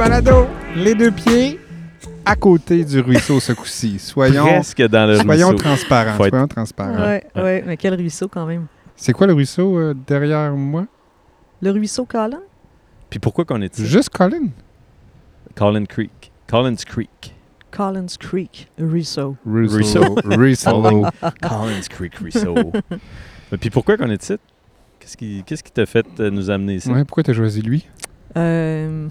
balado, les deux pieds à côté du ruisseau ce coup-ci. Soyons, Presque dans le soyons ruisseau. transparents. Faut être- Soyons transparents. Ouais, ouais, mais quel ruisseau quand même? C'est quoi le ruisseau euh, derrière moi? Le ruisseau Colin? Puis pourquoi qu'on est ici? Juste Colin. Collins Creek. Collins Creek. Collins Creek ruisseau. Ruisseau. Ruisseau. Collins Creek Ruisseau. Mais puis pourquoi qu'on est ici? Qu'est-ce qui qu'est-ce qui t'a fait euh, nous amener ici? Ouais, pourquoi t'as choisi lui? Euh,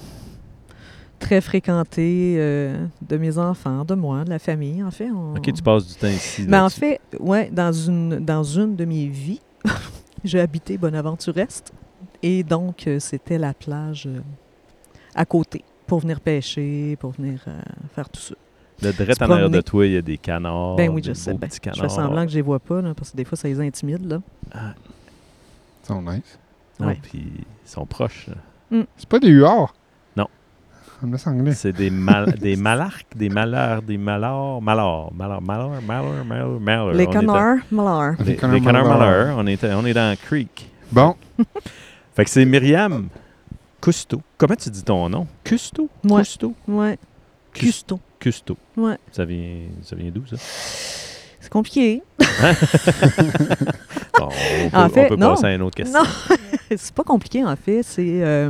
très fréquenté euh, de mes enfants, de moi, de la famille, en fait. On- Ok, tu passes du temps ici. Mais en là-dessus. fait, ouais, dans une, dans une de mes vies, j'ai habité Bonaventure-Est. Et donc, euh, c'était la plage euh, à côté pour venir pêcher, pour venir euh, faire tout ça. Le direct en arrière de toi, il y a des canards. ben oui, des je sais. Ben, je fais semblant que je les vois pas, là, parce que des fois, ça les intimide. Là. Ils sont nice. Non, Ouais. puis ils sont proches. là. C'est pas des huards? Ça me. C'est des, mal, des malarques, des malheurs, des malheurs, malheurs, malheurs, malheurs, malheurs, malheurs, malheurs. les On canards, malheurs. Les, canards malheurs. malheurs. On est, on est dans Creek. Bon, Fait que c'est Myriam Cousteau. Comment tu dis ton nom? Cousteau? Ouais. Cousteau? Ouais. Custo. Cousteau. Ouais. Ça vient, ça vient d'où, ça? C'est compliqué. Bon, on peut, En on fait, peut non. passer à une autre question. Non, c'est pas compliqué en fait. C'est euh,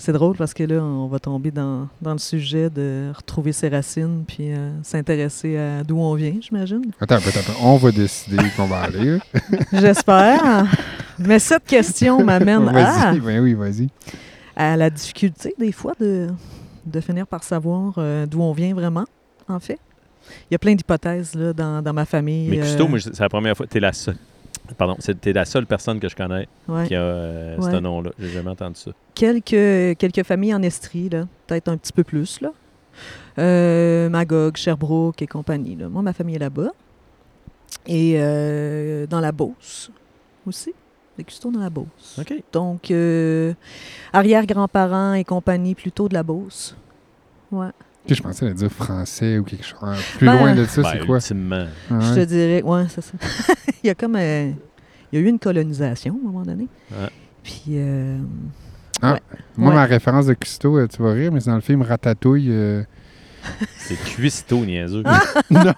c'est drôle parce que là, on va tomber dans, dans le sujet de retrouver ses racines puis euh, s'intéresser à d'où on vient, j'imagine. attends attends peu. On va décider qu'on va aller. là. J'espère. Mais cette question m'amène à, Vas-y, ben oui, vas-y. à la difficulté des fois de, de finir par savoir euh, d'où on vient vraiment, en fait. Il y a plein d'hypothèses là, dans, dans ma famille. Mais Cousteau, euh, moi, c'est la première fois. T'es la seule. Pardon, t'es la seule personne que je connais ouais. qui a euh, ce nom-là. J'ai jamais entendu ça. quelques, quelques familles en Estrie, là, peut-être un petit peu plus. Là. Euh, Magog, Sherbrooke et compagnie. Là. Moi, ma famille est là-bas. Et euh, dans la Beauce aussi. Les Custos dans la Beauce. OK. Donc, arrière-grands-parents et compagnie plutôt de la Beauce. Ouais. Je pensais à dire français ou quelque chose. Plus Ben, loin de ça, Ben, c'est quoi? ultimement. Ah Je te dirais, ouais, c'est ça. il y a comme. euh, il y a eu une colonisation à un moment donné. Ouais. Puis. euh, Moi, Ouais. ma référence de Custo, euh, tu vas rire, mais c'est dans le film Ratatouille. C'est cuistot, niaiseux. non,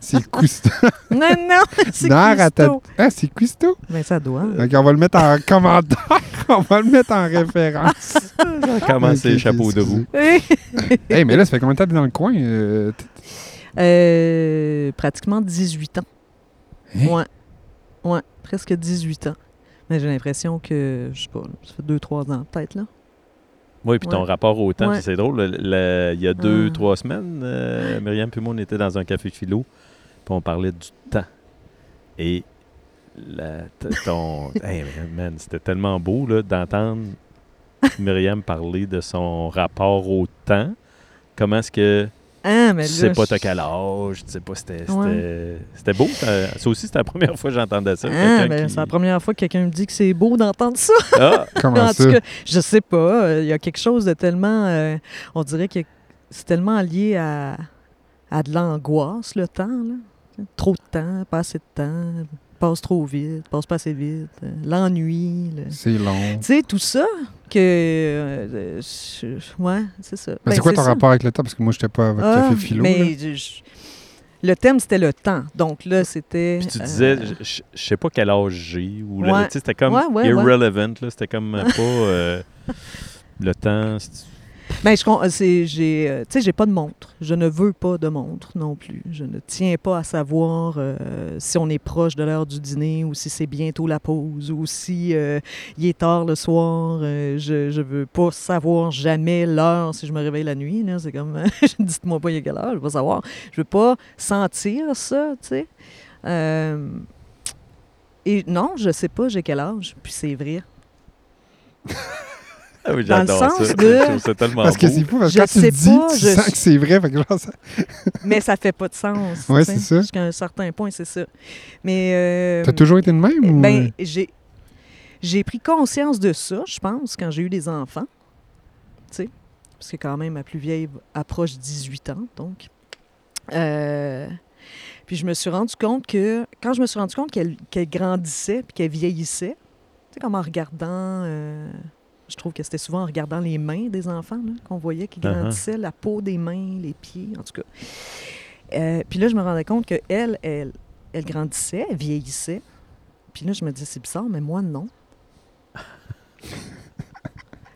c'est Cousteau. non, non, c'est. Ratat- Ah, c'est Custo? Ben, ça doit. Donc, on va le mettre en commentaire. on va le mettre en référence. Comment Ok, c'est chapeau de roue? Hey, mais là, ça fait combien de temps que t'es dans le coin? euh, Euh, pratiquement 18 ans. Hein? Ouais. Ouais, presque 18 ans. Mais j'ai l'impression que, je sais pas, ça fait 2-3 ans peut-être, là. Oui, puis ton Ouais. rapport au temps, Ouais. c'est drôle. le- le- il y a deux, Ah. trois semaines, euh, Myriam et moi, on était dans un café philo, puis on parlait du temps. Et la, ton. hey, man, c'était tellement beau d'entendre Myriam parler de son rapport au temps. Comment est-ce que Ah, mais tu là, sais pas je- t'as quel âge, tu sais pas, c'était c'était- Ouais. c'était beau. Ça, aussi, c'était la première fois que j'entendais ça. Ah, Quelqu'un ben, qui- C'est la première fois que quelqu'un me dit que c'est beau d'entendre ça. Ah, Comment en ça? tout cas, je sais pas. euh, Il y a quelque chose de tellement. euh, on dirait que c'est tellement lié à, à de l'angoisse, le temps. Là. Trop de temps, pas assez de temps, passe trop vite, passe pas assez vite, euh, l'ennui. le- C'est long. Tu sais, tout ça, que. euh, je- ouais, c'est ça. Mais Ben, c'est quoi ton ça. rapport avec le temps? Parce que moi, j'étais pas avec Ah, Café Philo. mais là. je- je- le thème, c'était le temps. Donc là, c'était. Puis tu euh, disais, je- je je sais pas quel âge j'ai. Ou le- Ouais. C'était comme Ouais, ouais, irrelevant. là, C'était comme euh, pas euh, le temps. C'est- Ben, je, j'ai, euh, j'ai pas de montre. Je ne veux pas de montre non plus. Je ne tiens pas à savoir euh, si on est proche de l'heure du dîner ou si c'est bientôt la pause ou si euh, il est tard le soir. Je, je veux pas savoir jamais l'heure si je me réveille la nuit. C'est comme, dites-moi pas il est quelle heure, je veux pas savoir. Je veux pas sentir ça, tu sais. Et non, je sais pas j'ai quel âge, puis c'est vrai. Ah oui, Dans le j'adore sens ça. de- Je trouve ça tellement Parce que c'est fou, parce que Je quand tu le sais dis, pas, tu je- sens que c'est vrai. Fait que genre, ça- Mais ça fait pas de sens. Sais. c'est ça. Jusqu'à un certain point, c'est ça. Mais. euh, T'as toujours été de même? ou- Ben, j'ai. J'ai pris conscience de ça, je pense, quand j'ai eu des enfants. Tu sais, parce que quand même, ma plus vieille approche 18 ans, donc. Euh, puis je me suis rendu compte que, quand je me suis rendu compte qu'elle qu'elle grandissait puis qu'elle vieillissait, tu sais, comme en regardant, euh, je trouve que c'était souvent en regardant les mains des enfants qu'on voyait qui Uh-huh. grandissaient, la peau des mains, les pieds, en tout cas. Euh, puis là, je me rendais compte que elle, elle, grandissait, elle vieillissait. Puis là, je me disais, c'est bizarre, mais moi, non.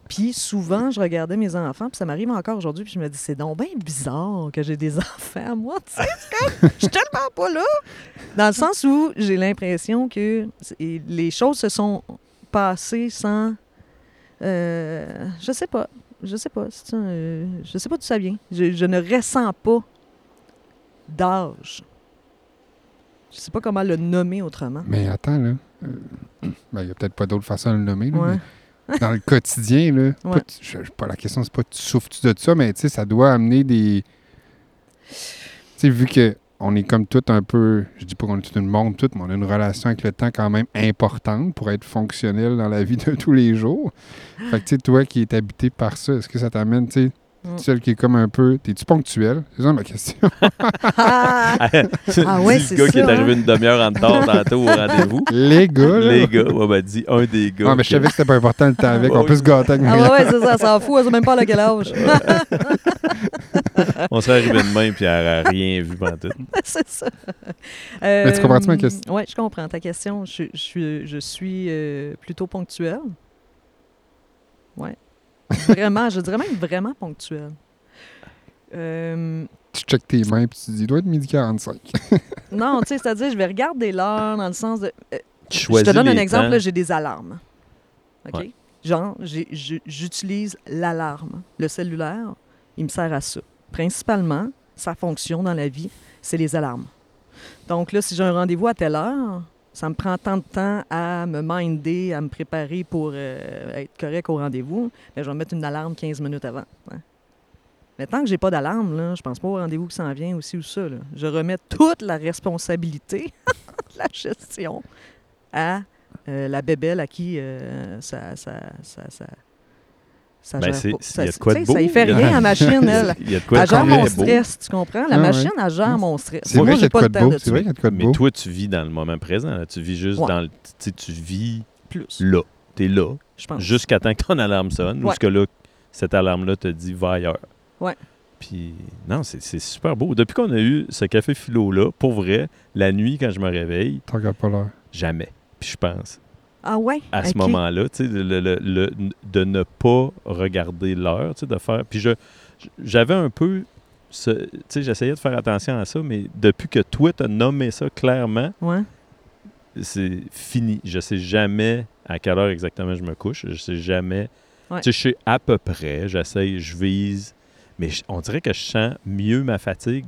puis souvent, je regardais mes enfants, puis ça m'arrive encore aujourd'hui, puis je me dis, c'est donc bien bizarre que j'ai des enfants, moi, tu sais, comme, je suis tellement pas là. Dans le sens où j'ai l'impression que les choses se sont passées sans... euh, je sais pas. Je sais pas. un- euh, je sais pas d'où ça vient. Je, je ne ressens pas d'âge. Je sais pas comment le nommer autrement. Mais attends, là. Euh, ben, il n'y a peut-être pas d'autre façon de le nommer. là, Ouais. mais dans le quotidien, là, Ouais. je- pas la question, c'est pas tu souffres-tu de ça, mais tu sais, ça doit amener des. Tu sais, vu que on est comme tout un peu, je dis pas qu'on est tout une monde, tout, mais on a une relation avec le temps quand même importante pour être fonctionnel dans la vie de tous les jours. Fait que, tu sais, toi qui es habité par ça, est-ce que ça t'amène, tu sais, Mm. celle qui est comme un peu. T'es-tu ponctuel? C'est ça ma question. Ah! Ah ouais, Dis c'est le gars qui est ça, arrivé hein? une demi-heure en retard tantôt au rendez-vous. Les gars, là. Les gars, ouais, ben, dis un des gars. Ah, mais je savais que c'était pas important le temps avec. Ouais, On peut se gâter avec Ah ouais, ouais, c'est ça, elle s'en fout, elle sait même pas à quel âge. On serait arrivé de même puis elle n'aurait rien vu pendant tout. c'est ça. Mais tu comprends-tu ma question? Oui, je comprends ta question. Je, je suis, je suis euh, plutôt ponctuelle. Oui. Vraiment, je dirais même vraiment ponctuelle. Euh, Tu checkes tes mains puis tu dis, il doit être midi 45. non, tu sais, c'est-à-dire, je vais regarder l'heure dans le sens de. euh, Tu je te donne un exemple, j'ai des alarmes. OK? Ouais. Genre, j'utilise l'alarme. Le cellulaire, il me sert à ça. Principalement, sa fonction dans la vie, c'est les alarmes. Donc là, si j'ai un rendez-vous à telle heure, ça me prend tant de temps à me minder, à me préparer pour euh, être correct au rendez-vous, mais je vais mettre une alarme 15 minutes avant. hein. Mais tant que j'ai pas d'alarme, là, je pense pas au rendez-vous qui s'en vient aussi ou ça. Je remets toute la responsabilité de la gestion à euh, la bébelle à qui euh, ça, ça, ça, ça, ça Ben, gère c'est- pas. il Ça, y a de quoi de tu sais, ça y beau. fait rien à la machine, elle. Il y a de quoi Elle gère mon stress, tu comprends? La Ah machine, elle gère mon stress. C'est vrai j'ai pas le de temps beau. de C'est vrai qu'il y a de quoi de Mais beau. toi, tu vis dans le moment présent. là. Tu vis juste Ouais. dans le. Tu sais, tu vis plus, là. Tu es là. je pense. Jusqu'à temps que ton alarme sonne. Ou ce que là, cette alarme-là te dit va ailleurs. Ouais. Puis, non, c'est c'est super beau. Depuis qu'on a eu ce café philo-là, pour vrai, la nuit, quand je me réveille, T'en regardes pas l'heure. jamais. Puis je pense, Ah ouais? à ce moment-là, tu sais, le- le- le- de ne pas regarder l'heure, tu sais, de faire. Puis je, j'avais un peu, ce- tu sais, j'essayais de faire attention à ça, mais depuis que toi, tu as nommé ça clairement, Ouais. c'est fini. Je sais jamais à quelle heure exactement je me couche. Je sais jamais. Ouais. Tu sais, je sais à peu près. J'essaye, je vise. Mais je- on dirait que je sens mieux ma fatigue.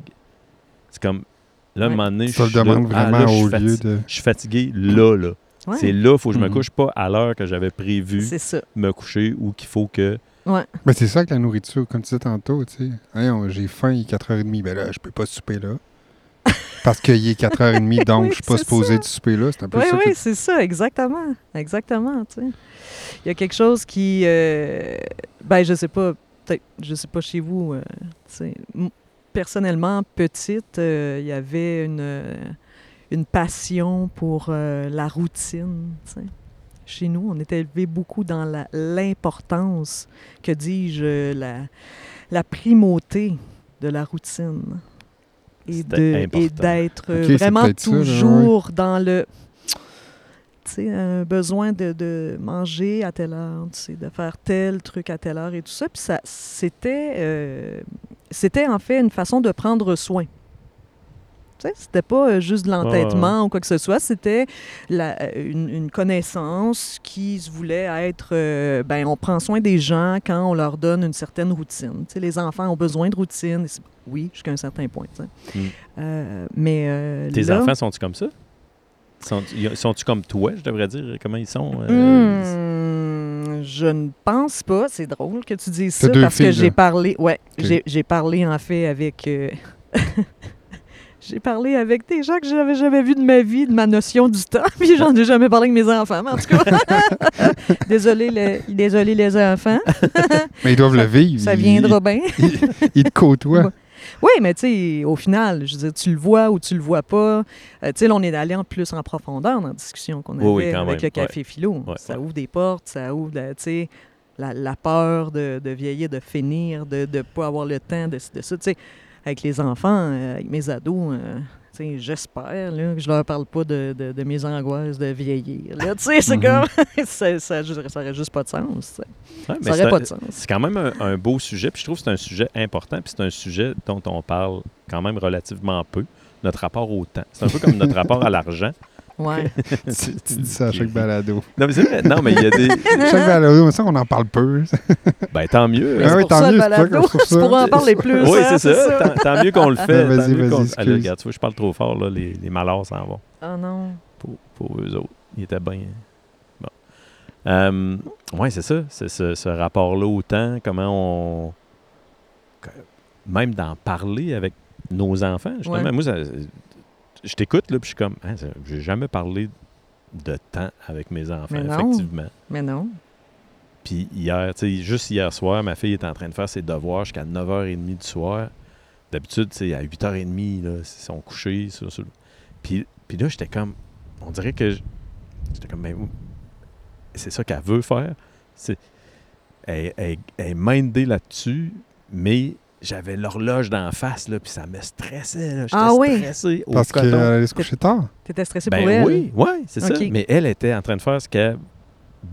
C'est comme. Là, à un moment donné, je suis là, ah, là, suis de. Je suis fatigué là, là. Ouais. C'est là, il faut que je me Mhm. couche pas à l'heure que j'avais prévu C'est ça. me coucher ou qu'il faut que. Mais c'est ça avec la nourriture, comme tu disais tantôt, tu sais. Hey, j'ai faim, il est 4h30. Ben là, je peux pas souper là. Parce qu'il est 4h30, donc Oui, je suis pas supposé de souper là. C'est un peu Oui, ça. oui, que- c'est ça, exactement. Exactement, tu sais. Il y a quelque chose qui... euh, ben, je sais pas, peut-être, je sais pas chez vous, euh, tu sais. M- Personnellement, petite, euh, il y avait une, euh, une passion pour euh, la routine. Chez nous, on était élevé beaucoup dans la- l'importance, que dis-je, la, la primauté de la routine. Et d'être euh, vraiment peut-être ça, là, ouais. toujours dans le un besoin de, de manger à telle heure, de faire tel truc à telle heure et tout ça. Puis ça, c'était, euh, c'était en fait une façon de prendre soin. C'était pas euh, juste de l'entêtement ou quoi que ce soit, c'était la- euh, une, une connaissance qui se voulait être, euh, ben, on prend soin des gens quand on leur donne une certaine routine. Tu sais, les enfants ont besoin de routine. Oui, jusqu'à un certain point. Mm. Euh, mais euh, Tes là- enfants sont-tu comme ça? Sont- y- Sont-tu comme toi, je devrais dire? Comment ils sont? euh, Hmm, je ne pense pas. C'est drôle que tu dises ça deux parce filles, que j'ai parlé. Ouais, j'ai parlé en fait avec. j'ai parlé avec des gens que j'avais jamais vus de ma vie, de ma notion du temps, puis j'en ai jamais parlé avec mes enfants. Mais en tout cas, désolé, les, désolé les enfants, Mais ils doivent le vivre. ça viendra bien. Ils, ils te côtoient. Ouais. Oui, mais tu sais, au final, je veux dire, tu le vois ou tu le vois pas. Euh, tu sais, là, on est allé en plus en profondeur dans la discussion qu'on avait Oui, oui, quand avec même, le café philo. Ouais, ça ouais. ouvre des portes, ça ouvre, la- tu sais, la, la peur de, de vieillir, de finir, de ne pas avoir le temps de, de ça. Tu sais, avec les enfants, euh, avec mes ados, euh, j'espère que je leur parle pas de, de, de mes angoisses de vieillir. c'est Mhm. comme... ça, ça, ça aurait juste pas de sens. Ouais, Ça aurait un- pas de sens. C'est quand même un, un beau sujet, puis je trouve que c'est un sujet important, puis c'est un sujet dont on parle quand même relativement peu, notre rapport au temps. C'est un peu comme notre rapport à l'argent. Ouais. tu, tu dis ça à chaque balado. Non, mais c'est vrai. Non, mais il y a des... chaque balado, mais ça, on en parle peu. Ben, tant mieux. Ah c'est oui, tant ça, mieux, ça ça. pour en parler plus. oui, hein, c'est ça. Tant, tant mieux qu'on le fait. Vas-y, tant mieux vas-y. Allez, regarde, tu vois, je parle trop fort, là, les, les malheurs s'en vont. Ah non. Pour, pour eux autres. Ils étaient bien... Bon. Euh, oui, c'est ça. C'est ce, ce rapport-là au temps, comment on... Même d'en parler avec nos enfants. Justement, Ouais. moi, ça- je t'écoute, là, puis je suis comme... Hein, j'ai jamais parlé de temps avec mes enfants, Mais non. effectivement. Mais non. Puis hier, tu sais, juste hier soir, ma fille est en train de faire ses devoirs jusqu'à 9h30 du soir. D'habitude, tu sais, à 8h30, là, ils sont couchés. Puis, puis là, j'étais comme... On dirait que... J'étais comme... Ben, c'est ça qu'elle veut faire. C'est, elle, elle, elle est mindée là-dessus, mais j'avais l'horloge d'en face, là, puis ça me stressait. Là. J'étais Ah oui? stressé au Parce qu'elle allait se coucher tard. T'étais stressé Ben pour elle? oui, ouais, c'est ça. Mais elle était en train de faire ce qu'elle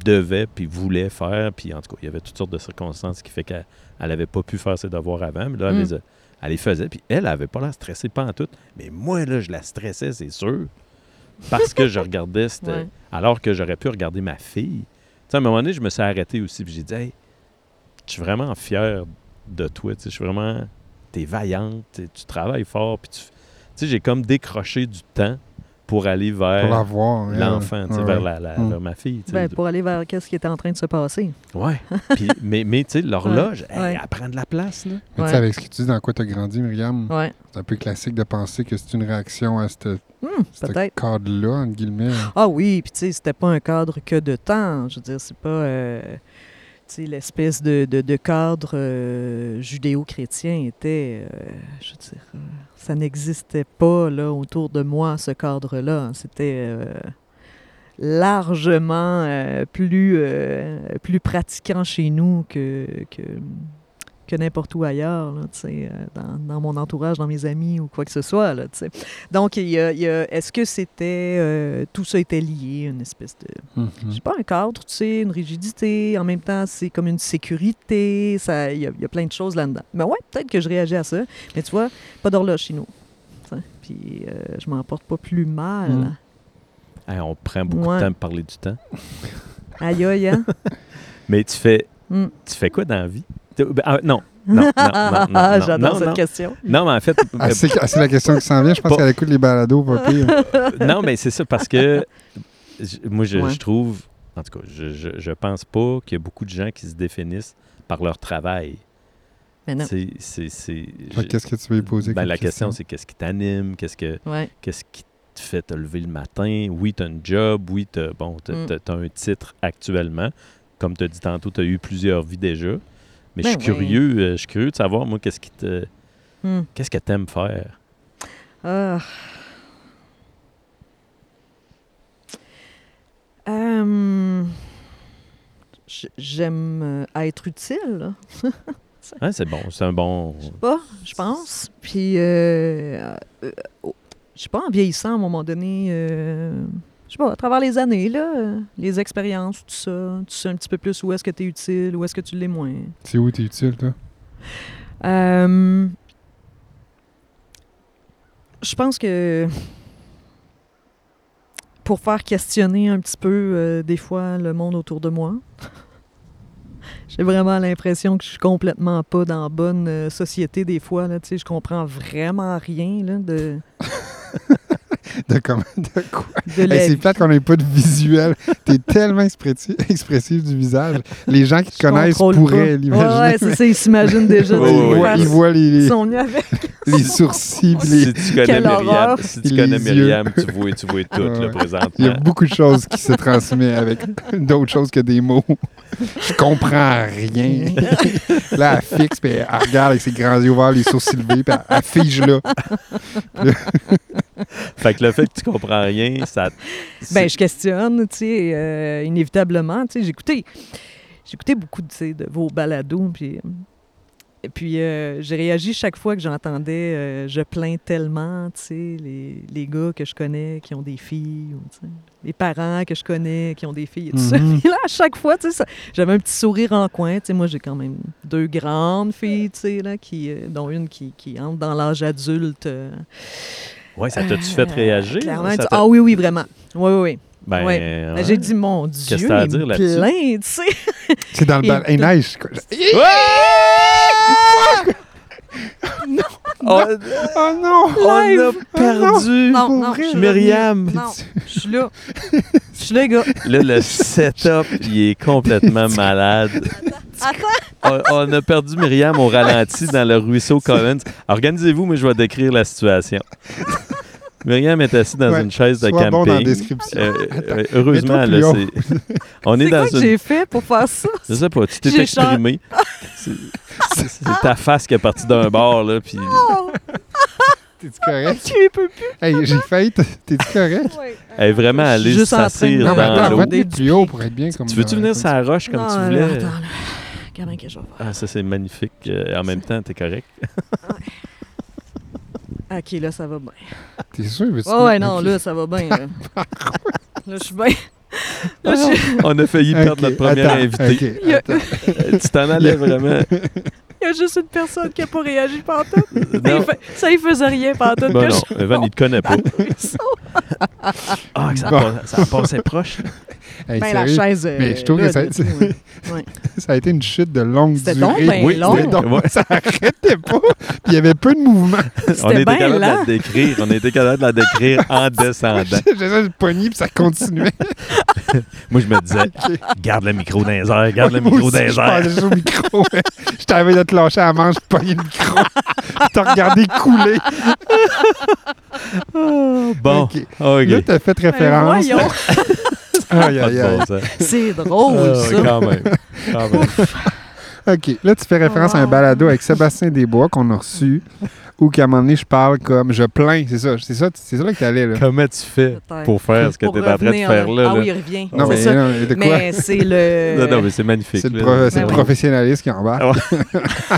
devait puis voulait faire. Puis en tout cas, il y avait toutes sortes de circonstances qui fait qu'elle n'avait pas pu faire ses devoirs avant. Mais là, elle, Mm. les a- elle les faisait. Puis elle, elle avait pas l'air stressée, pas en tout. Mais moi, là, je la stressais, c'est sûr. Parce que je regardais, Ouais. alors que j'aurais pu regarder ma fille. Tu sais, à un moment donné, je me suis arrêté aussi. Puis j'ai dit, hey, je suis vraiment fier de toi. Tu sais, je suis vraiment. T'es vaillante, tu tu travailles fort. Puis tu. Tu sais, j'ai comme décroché du temps pour aller Pour vers voir. l'enfant, tu sais, Ouais, vers, ouais. la, la- Mm. vers ma fille. Ben, pour aller vers qu'est-ce qui était en train de se passer. Ouais. Puis, mais, mais tu sais, l'horloge, elle, Ouais. elle prend de la place. Là. Mais tu Ouais. sais, avec ce que tu dis, dans quoi tu as grandi, Myriam, Ouais. c'est un peu classique de penser que c'est une réaction à ce Hmm, cadre-là, entre guillemets. Ah oui, puis tu sais, c'était pas un cadre que de temps. Je veux dire, c'est pas euh, l'espèce de, cadre euh, judéo-chrétien était, euh, je veux dire, euh, ça n'existait pas là autour de moi, ce cadre-là. C'était largement plus, plus pratiquant chez nous que, que n'importe où ailleurs, là, euh, dans, dans mon entourage, dans mes amis ou quoi que ce soit. Là. Donc, il y a, il y a- est-ce que c'était. euh, tout ça était lié, une espèce de. Mhm. Je sais pas, un cadre, tu sais, une rigidité. En même temps, c'est comme une sécurité. ça- Il y, a- il y a plein de choses là-dedans. Mais ouais, peut-être que je réagis à ça. Mais tu vois, pas d'horloge chez nous. Puis euh, je m'en porte pas plus mal. Mm. Hey, on prend beaucoup Ouais. de temps pour parler du temps. Aïe, aïe, hein? Mais tu fais, Mm. tu fais quoi dans la vie? Ben, ah, non. Non, non, non, non, non, J'adore cette question. Non, mais en fait, Ah, c'est ah, c'est la question qui s'en vient. Je pense qu'elle écoute les balados, pas pire. euh, non, mais c'est ça parce que moi, je, Ouais. je trouve, en tout cas, je, je, je pense pas qu'il y a beaucoup de gens qui se définissent par leur travail. Mais non. C'est, c'est, c'est- Fait que Qu'est-ce que tu veux poser Ben, la question, c'est qu'est-ce qui t'anime, qu'est-ce que, Ouais. qu'est-ce qui te fait te lever le matin? Oui, tu as un job, oui, tu bon, t'as- Mm. un titre actuellement. Comme tu as dit tantôt, tu as eu plusieurs vies déjà. Mais je Ben suis oui. curieux, euh, je suis curieux de savoir, moi, qu'est-ce qui te. Hmm. Qu'est-ce que tu aimes faire? Ah. Euh, J'aime euh, être utile. Hein, c'est bon, c'est un bon. pas, je pense. Puis, euh, oh, je sais pas, en vieillissant, à un moment donné, je sais pas, à travers les années, là, les expériences, tout ça, tu sais un petit peu plus où est-ce que tu es utile, où est-ce que tu l'es moins. C'est où t'es utile, toi? Euh, je pense que pour faire questionner un petit peu, euh, des fois, le monde autour de moi, j'ai vraiment l'impression que je suis complètement pas dans la bonne euh, société des fois. Là, tu sais, je comprends vraiment rien là, de, De, comment, de quoi? de Hey, c'est plate qu'on n'ait pas de visuel. T'es tellement expressif, expressif du visage. Les gens qui te connaissent pourraient l'imaginer. Ouais, ouais, c'est ça, ils s'imaginent déjà. Ouais, ils, voient, ouais. ils voient les, les, sont venus avec. les sourcils. les- Si tu connais Myriam, si tu connais yeux. Myriam, tu vois, tu vois tout, ouais. présentement. Il y a beaucoup de choses qui se transmettent avec d'autres choses que des mots. Je comprends rien. Là, elle fixe, puis elle regarde avec ses grands yeux ouverts, les sourcils levés, puis elle, elle fige là. Fait que le fait que tu comprends rien, ça. Ben, je questionne, tu sais, euh, inévitablement. Tu sais, écouté. j'écoutais beaucoup de vos balados, puis, et puis euh, j'ai réagi chaque fois que j'entendais euh, Je plains tellement, tu sais, les, les gars que je connais qui ont des filles, ou, les parents que je connais qui ont des filles et tout ça. Mhm. Puis là, à chaque fois, tu sais, j'avais un petit sourire en coin. Tu sais, moi, j'ai quand même deux grandes filles, tu sais, là, qui, euh, dont une qui, qui entre dans l'âge adulte. Euh, Ouais, ça t'a-tu fait réagir? Clairement, Ça tu- t'a- ah oui, oui, vraiment. Oui, oui, oui. Ben, ouais. ouais. Ben, J'ai dit, mon Dieu, Qu'est-ce que t'as à il dire me là-dessus? plaint, tu sais. C'est dans le bal. Hey, neige. quoi. Oh, Oh non! on a Live. perdu Non, non, je suis Myriam. Non, je suis là. Je suis là, gars. Là, le setup, il est complètement malade. Attends. On, on a perdu Myriam au ralenti dans le ruisseau Collins. Organisez-vous, mais je vais décrire la situation. Myriam est assise dans Ouais, une chaise de Sois bon dans la camping. description. Euh, Attends, euh, heureusement, là, c'est. On est C'est quoi dans que une. j'ai fait pour faire ça? Je sais pas, tu t'es J'ai exprimé. C'est c'est- c'est ta face qui est partie d'un bord, là, puis. Oh, T'es-tu correct? tu peux plus. Hey, j'ai failli. T'es-tu correct? Ouais. Elle est vraiment allée s'assire Non, mais dans attends, l'eau. mettre plus haut pour être bien comme Tu veux-tu dans- venir sur la roche comme Non, tu voulais? Attends, là. Comment que je vais faire? Ah, ça, c'est magnifique. Euh, en même temps, t'es correct. OK, là, ça va bien. T'es sûr? veux-tu Ouais, ouais, non, là, ça va bien. Là, Là, je suis bien. Là, je suis- On a failli perdre notre première attends, invitée. ok, Il y a-. Euh, Tu t'en allais vraiment. Il y a juste une personne qui n'a pas réagi pendant tout. Non. Il fait- Ça, il faisait rien. Bon, que non, je- Evan, il te connaît pas. Ah, que ça, Bon. passe- ça passait proche. Hey, Ben, la chaise. euh, Mais je trouve là, que ça- ouais. Ça a été une chute de longue C'était durée. donc ben Oui, long. C'était donc- Ouais. Ça arrêtait pas. Puis il y avait peu de mouvement. On était capable de la décrire. On était capable de la décrire en descendant. J'essayais de pogner puis ça continuait. Moi, je me disais, garde le micro dans les airs, garde le micro dans les je airs. au micro. je t'avais de te lâcher à la manche, de pogner le micro. T'as regardé couler. Bon, Ok. OK. Là, t'as fait Ben, référence. Aïe, aïe, aïe. c'est drôle, Ah, ça. quand même. Quand même. OK. Là, tu fais référence à un balado avec Sébastien Desbois qu'on a reçu, où qu'à un moment donné, je parle comme je plains. C'est ça. C'est ça, c'est ça là que t'allais, là. Comment tu fais pour faire ce que Pour tu es en train de faire là? Ah oui, il revient. Non, c'est mais, non, mais de quoi? Mais c'est le. Non, non, mais c'est magnifique. C'est le, pro- Ben oui. professionnaliste qui embarque.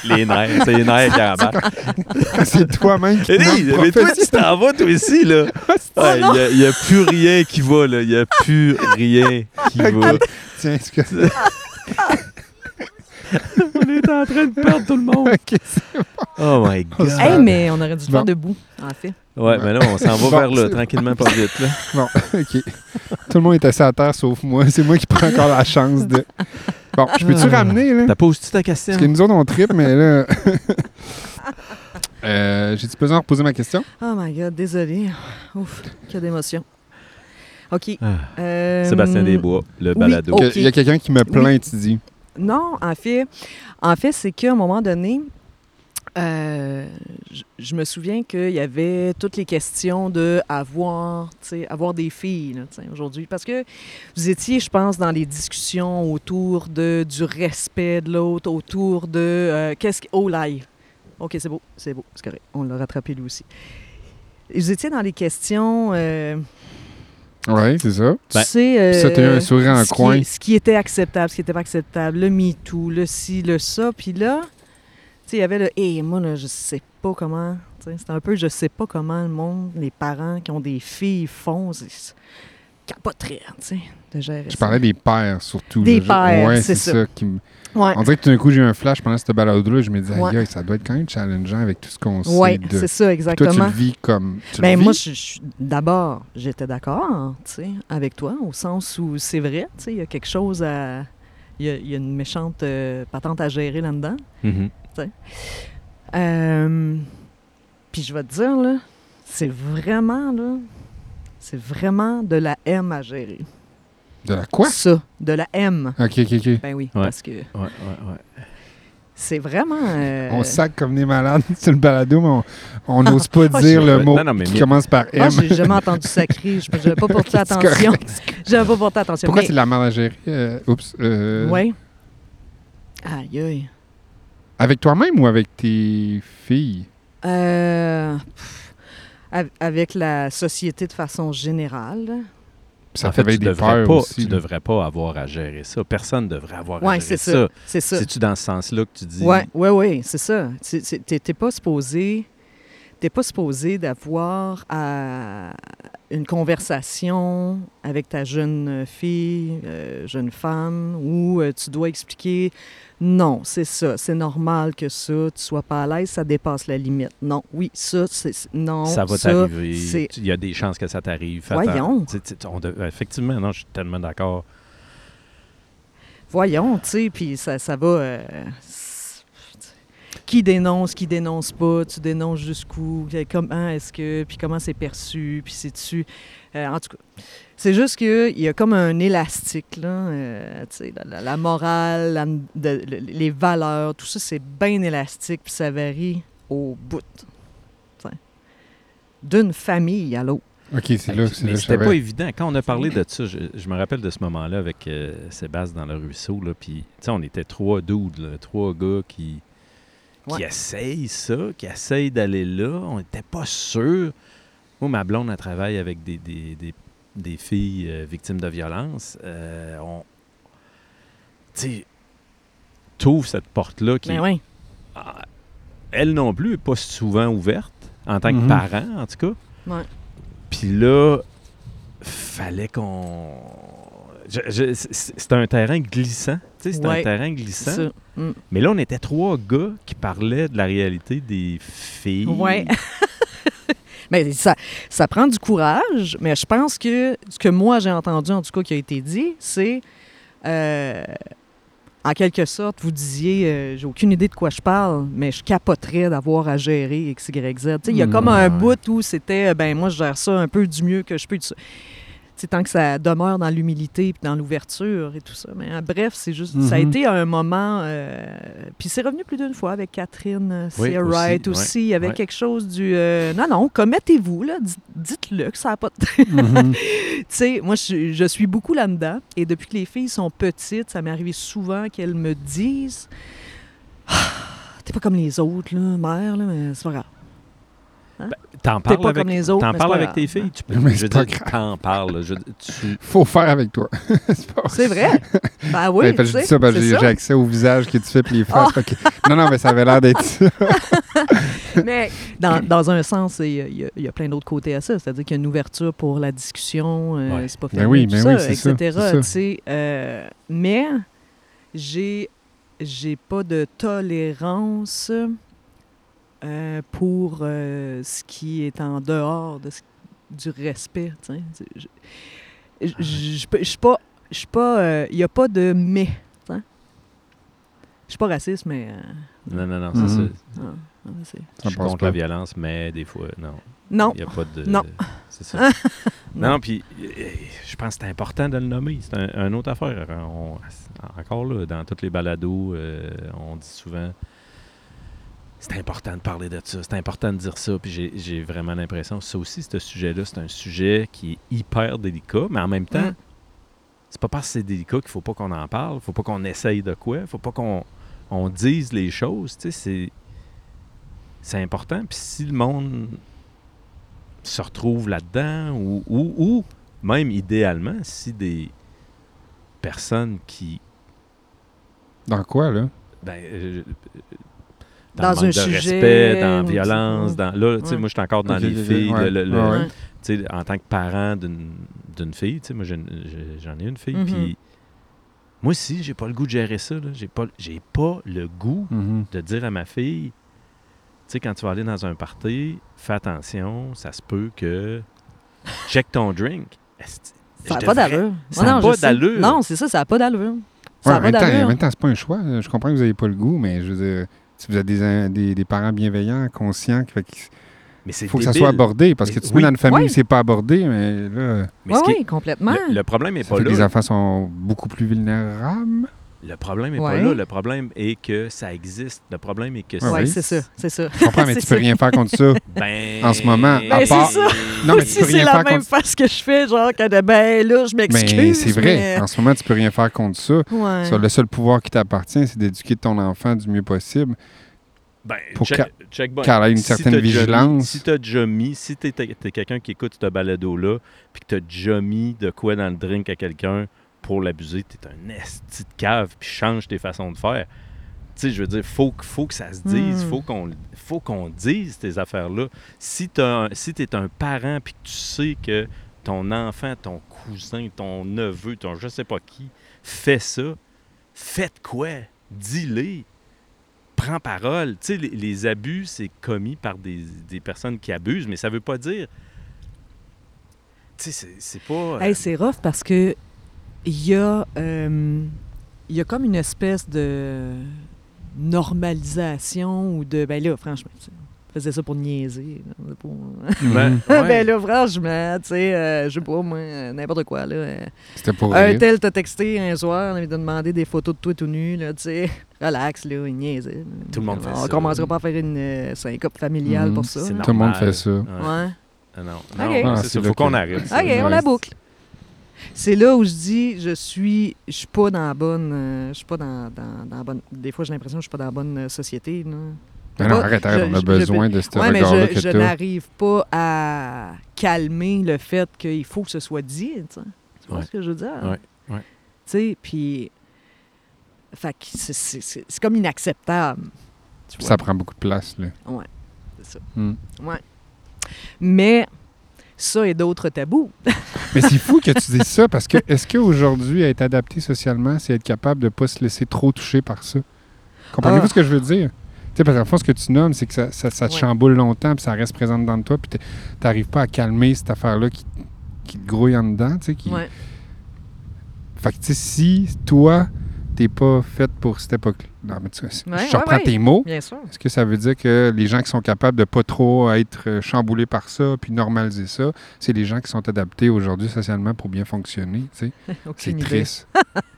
Les nerfs, c'est les nerfs qui embarquent. c'est toi-même qui hey, mais toi, tu t'en vas, toi aussi, là. Ouais, Il n'y a, plus rien qui va, là. Il n'y a plus rien qui va. Tiens, est-ce que... On est en train de perdre tout le monde. Oh my God. Hey, mais on aurait dû le faire debout, en fait. Ouais, mais là, on s'en va Bon, vers là, tranquillement, pas vite. Là. Bon, OK. Tout le monde est assis à terre sauf moi. C'est moi qui prends encore la chance de... Bon, je peux-tu Ah. ramener, là? T'as posé ta question? Parce que nous autres, on tripe, mais là... euh, J'ai-tu besoin de reposer ma question? Oh my God, désolé. Ouf, quelle émotion. OK. Ah, euh, Sébastien Desbois, le oui, balado. Il y a quelqu'un qui me plaint, tu dis. Non, en fait, en fait c'est qu'à un moment donné, euh, je, me souviens qu'il y avait toutes les questions de avoir, avoir des filles aujourd'hui. Parce que vous étiez, je pense, dans les discussions autour de, du respect de l'autre, autour de euh, qu'est-ce qui. Oh, live. OK, c'est beau, c'est beau, c'est correct. On l'a rattrapé lui aussi. Vous étiez dans les questions. euh, Oui, c'est ça. tu Ben, sais, euh, puis ça, t'as eu un sourire en ce qui coin. est- ce qui était acceptable, ce qui n'était pas acceptable, le MeToo, le ci, le ça. Puis là, tu sais, il y avait le « Hé, moi, là, je sais pas comment... » Tu sais, C'était un peu « Je sais pas comment le monde, les parents qui ont des filles font. » Tu sais, de gérer Je ça. parlais des pères, surtout. Des pères, ouais, c'est ça. ça. qui Ouais, On dirait que tout d'un coup, j'ai eu un flash pendant cette balade-là. Je me disais, Ouais. ça doit être quand même challengeant avec tout ce qu'on ouais sait de... c'est ça, Toi, tu exactement. le vis comme... Tu Ben le vis? moi, je, je- d'abord, j'étais d'accord, tu sais, avec toi, au sens où c'est vrai, tu sais, il y a quelque chose à... Il y a, il y a une méchante euh, patente à gérer là-dedans. Mhm. Euh, puis je vais te dire, là, c'est vraiment, là, c'est vraiment de la M à gérer. De la quoi? Ça, de la M. OK, OK, OK. Ben oui, Ouais. parce que Ouais, ouais, ouais. c'est vraiment... euh, On sac comme des malades sur le balado, mais on- on n'ose pas Ah, dire le mot non, non, mais qui commence par M. Moi, j'ai jamais entendu sacré. Je n'avais pas porté attention. J'avais pas porté attention. Pourquoi mais- c'est de la gérer? Euh, oups. euh, Oui. Aïe, aïe. Avec toi-même ou avec tes filles? Euh, pff, avec la société de façon générale, ça en fait, tu des devrais pas, aussi. tu devrais pas avoir à gérer ça. Personne ne devrait avoir à Oui, gérer c'est ça. ça. C'est ça. C'est-tu dans ce sens-là que tu dis? Oui, oui, oui, c'est ça. Tu- t'es pas supposé. T'es pas supposé d'avoir à- une conversation avec ta jeune fille, euh, jeune femme, où euh, tu dois expliquer non, c'est ça, c'est normal que ça, tu sois pas à l'aise, ça dépasse la limite. Non, oui, ça, c'est non. ça va t'arriver. Il y a des chances que ça t'arrive. Voyons. on Effectivement, non, je suis tellement d'accord. Voyons, tu sais, puis ça, ça va. euh, qui dénonce, qui dénonce pas, tu dénonces jusqu'où, euh, comment est-ce que, puis comment c'est perçu, puis c'est-tu. euh, en tout cas, c'est juste qu'il y a comme un élastique, là. euh, tu sais, la, la- la morale, la- de- le- les valeurs, tout ça, c'est bien élastique, puis ça varie au bout. tu. D'une famille à l'autre. OK, c'est là, c'est que c'était j'avais- pas évident. Quand on a parlé de ça, je, je me rappelle de ce moment-là avec euh, Sébastien dans le ruisseau. Là, puis, tu sais, on était trois dudes, là, trois gars qui, qui essayent ça, qui essayent d'aller là. On n'était pas sûrs. Moi, ma blonde, elle travaille avec des, des, des- des filles euh, victimes de violence. Euh, on... Tu sais, t'ouvres cette porte-là qui, Ben oui. ah, elle non plus, n'est pas souvent ouverte, en tant que Mhm. parent, en tout cas. Ouais. Puis là, fallait qu'on. c'est un terrain glissant. C'est Ouais. un terrain glissant. Mm. Mais là, on était trois gars qui parlaient de la réalité des filles. Ouais. mais ça, ça prend du courage, mais je pense que ce que moi j'ai entendu, en tout cas, qui a été dit, c'est euh, en quelque sorte, vous disiez, euh, j'ai aucune idée de quoi je parle, mais je capoterais d'avoir à gérer X, Y, Z. Tu sais, Il y a comme un bout où c'était, euh, ben moi, je gère ça un peu du mieux que je peux. Tant que ça demeure dans l'humilité et dans l'ouverture et tout ça. Mais euh, bref, c'est juste, ça a Mhm. été un moment. euh, puis c'est revenu plus d'une fois avec Catherine euh, Oui, aussi, Wright aussi. Il y avait ouais. quelque chose du. euh, non, non, commettez-vous, là. Dites- Dites-le que ça n'a pas de. Mhm. Tu sais, moi, je, je suis beaucoup là-dedans. Et depuis que les filles sont petites, ça m'est arrivé souvent qu'elles me disent Ah, T'es pas comme les autres, là, mère, là, mais c'est pas grave. T'en T'es parles pas avec, comme les autres, t'en mais parles avec tes filles. Tu peux, Mais je pas dire, t'en parles. Je, tu, Faut faire avec toi. c'est vrai? Ben oui. Ben, je dis ça parce que c'est j'ai accès au visage que tu fais puis les faces. Ah. Fait que- Non, non, mais ça avait l'air d'être ça. Mais dans, dans un sens, il y, a- y y plein d'autres côtés à ça. C'est-à-dire qu'il y a une ouverture pour la discussion, euh, Ouais. c'est pas Ben oui, tout ben ça, oui, c'est ça, etc. c'est ça. Euh, mais j'ai j'ai pas de tolérance euh, pour euh, ce qui est en dehors de ce- du respect. tu sais. Je- suis pas... Je suis pas... euh, Il n'y a pas de mais. tu sais. Je suis pas raciste, mais... euh, non, non, non, c'est Mhm. ça. Je suis contre la violence, mais des fois, non. non. Il n'y a pas de. Non. C'est ça. Non. puis je pense que c'est important de le nommer. C'est un, une autre affaire. On- encore là, dans toutes les balados, euh, on dit souvent c'est important de parler de ça, c'est important de dire ça. Puis j'ai- vraiment l'impression, ça aussi, ce sujet-là, c'est un sujet qui est hyper délicat, mais en même temps, Mm. c'est pas parce que c'est délicat qu'il faut pas qu'on en parle, faut pas qu'on essaye de quoi, faut pas qu'on on dise les choses. Tu sais, c'est c'est important. Puis si le monde se retrouve là-dedans, ou, ou, ou même idéalement, si des personnes qui. Dans quoi, là? Ben, euh, Dans le manque un de sujet, respect, dans la violence, dans là, tu sais, Ouais. moi je suis encore dans les filles, ouais, le- le- le- ouais, ouais. Ouais. tu sais, en tant que parent d'une fille, tu sais, moi j'en ai une fille, Mhm. puis moi aussi, j'ai pas le goût de gérer ça, j'ai pas, j'ai pas le goût Mhm. de dire à ma fille, tu sais, quand tu vas aller dans un party, fais attention, ça se peut que. Check ton drink. Ça n'a pas d'allure. ça Ouais, a non, pas d'allure. Non, c'est ça, ça n'a pas d'allure. Ouais, Ça en n'a même pas temps, en d'allure. même temps, c'est pas un choix. Je comprends que vous n'avez pas le goût, mais je veux dire, si vous êtes des, des, des parents bienveillants, conscients, Mais c'est faut que ça soit abordé. Parce que tu te oui. mets dans une famille Oui. où c'est pas abordé, mais là, Mais Oui, complètement. le, le problème n'est ça pas fait que là. les enfants sont beaucoup plus vulnérables. Le problème n'est Ouais. pas là. Le problème est que ça existe. Le problème est que Ah oui, oui. c'est ça, c'est ça. Je comprends, mais tu peux ça. rien faire contre ça. Ben, En ce moment, à Ben, c'est part- ça. Non, mais tu si peux c'est rien la faire même contre face que je fais, genre, que de, ben là, je m'excuse. Mais c'est vrai. mais- En ce moment, tu peux rien faire contre ça. Ouais. Ça, le seul pouvoir qui t'appartient, c'est d'éduquer ton enfant du mieux possible. Ben, Pour check, ait une Si certaine t'as déjà mis- vigilance. si tu as déjà mis, si tu es, quelqu'un qui écoute ce balado-là, puis que tu as déjà mis de quoi dans le drink à quelqu'un pour l'abuser, tu es un esti de cave, puis change tes façons de faire. Tu sais, je veux dire, faut, faut que ça se dise, Hmm. faut qu'on faut qu'on dise ces affaires-là. Si tu si es un parent, puis que tu sais que ton enfant, ton cousin, ton neveu, ton je sais pas qui, fait ça, faites quoi? Dis-les prends parole. Tu sais, les, les abus, c'est commis par des, des personnes qui abusent, mais ça veut pas dire. Tu sais, c'est- c'est pas. euh, Hey, c'est rough parce que il y a euh, il y a comme une espèce de normalisation ou de ben là franchement tu sais, on faisait ça pour niaiser pour- ben, ouais. ben là franchement tu sais euh, je sais pas moi euh, n'importe quoi là euh, C'était pour un rire. tel t'a texté un soir il t'a demandé des photos de toi tout nu là tu sais relax là il niaisait. Tout le monde fait on ça. commencera pas à faire une euh, syncope familiale Mhm. pour ça. Tout le monde fait ça. Ouais. ouais Ah non, Ok. non Ah, c'est c'est ça. là Faut qu'on arrête. OK, on la boucle. C'est là où je dis, je suis, je suis pas dans la bonne, euh, je suis pas dans, dans, dans la bonne. Des fois, j'ai l'impression que je suis pas dans la bonne euh, société. Là. Ben non, Pas- arrête, arrête, je- on a je- besoin de ce Ouais, mais regard-là que je n'arrive pas à calmer le fait qu'il faut que ce soit dit. Tu vois Ouais. ce que je veux dire? Ouais, ouais. Tu sais, puis. Fait que c'est- c'est c'est- c'est comme inacceptable. tu vois. Ça prend beaucoup de place, là. C'est ça. Hmm. Ouais. Mais ça et d'autres tabous. Mais c'est fou que tu dises ça parce que est-ce qu'aujourd'hui, être adapté socialement, c'est être capable de ne pas se laisser trop toucher par ça? Comprenez-vous Ah. ce que je veux dire? Tu sais, parce qu'en fond, ce que tu nommes, c'est que ça, ça, ça te Ouais. chamboule longtemps, puis ça reste présent dans toi, puis tu n'arrives pas à calmer cette affaire-là qui, qui te grouille en dedans, tu sais. Qui... Ouais. Fait que, tu sais, si toi, t'es pas faite pour cette époque Non, mais tu Ouais, je reprends ouais, tes mots. Bien sûr. Est-ce que ça veut dire que les gens qui sont capables de pas trop être euh, chamboulés par ça, puis normaliser ça, c'est les gens qui sont adaptés aujourd'hui socialement pour bien fonctionner, tu sais? C'est triste.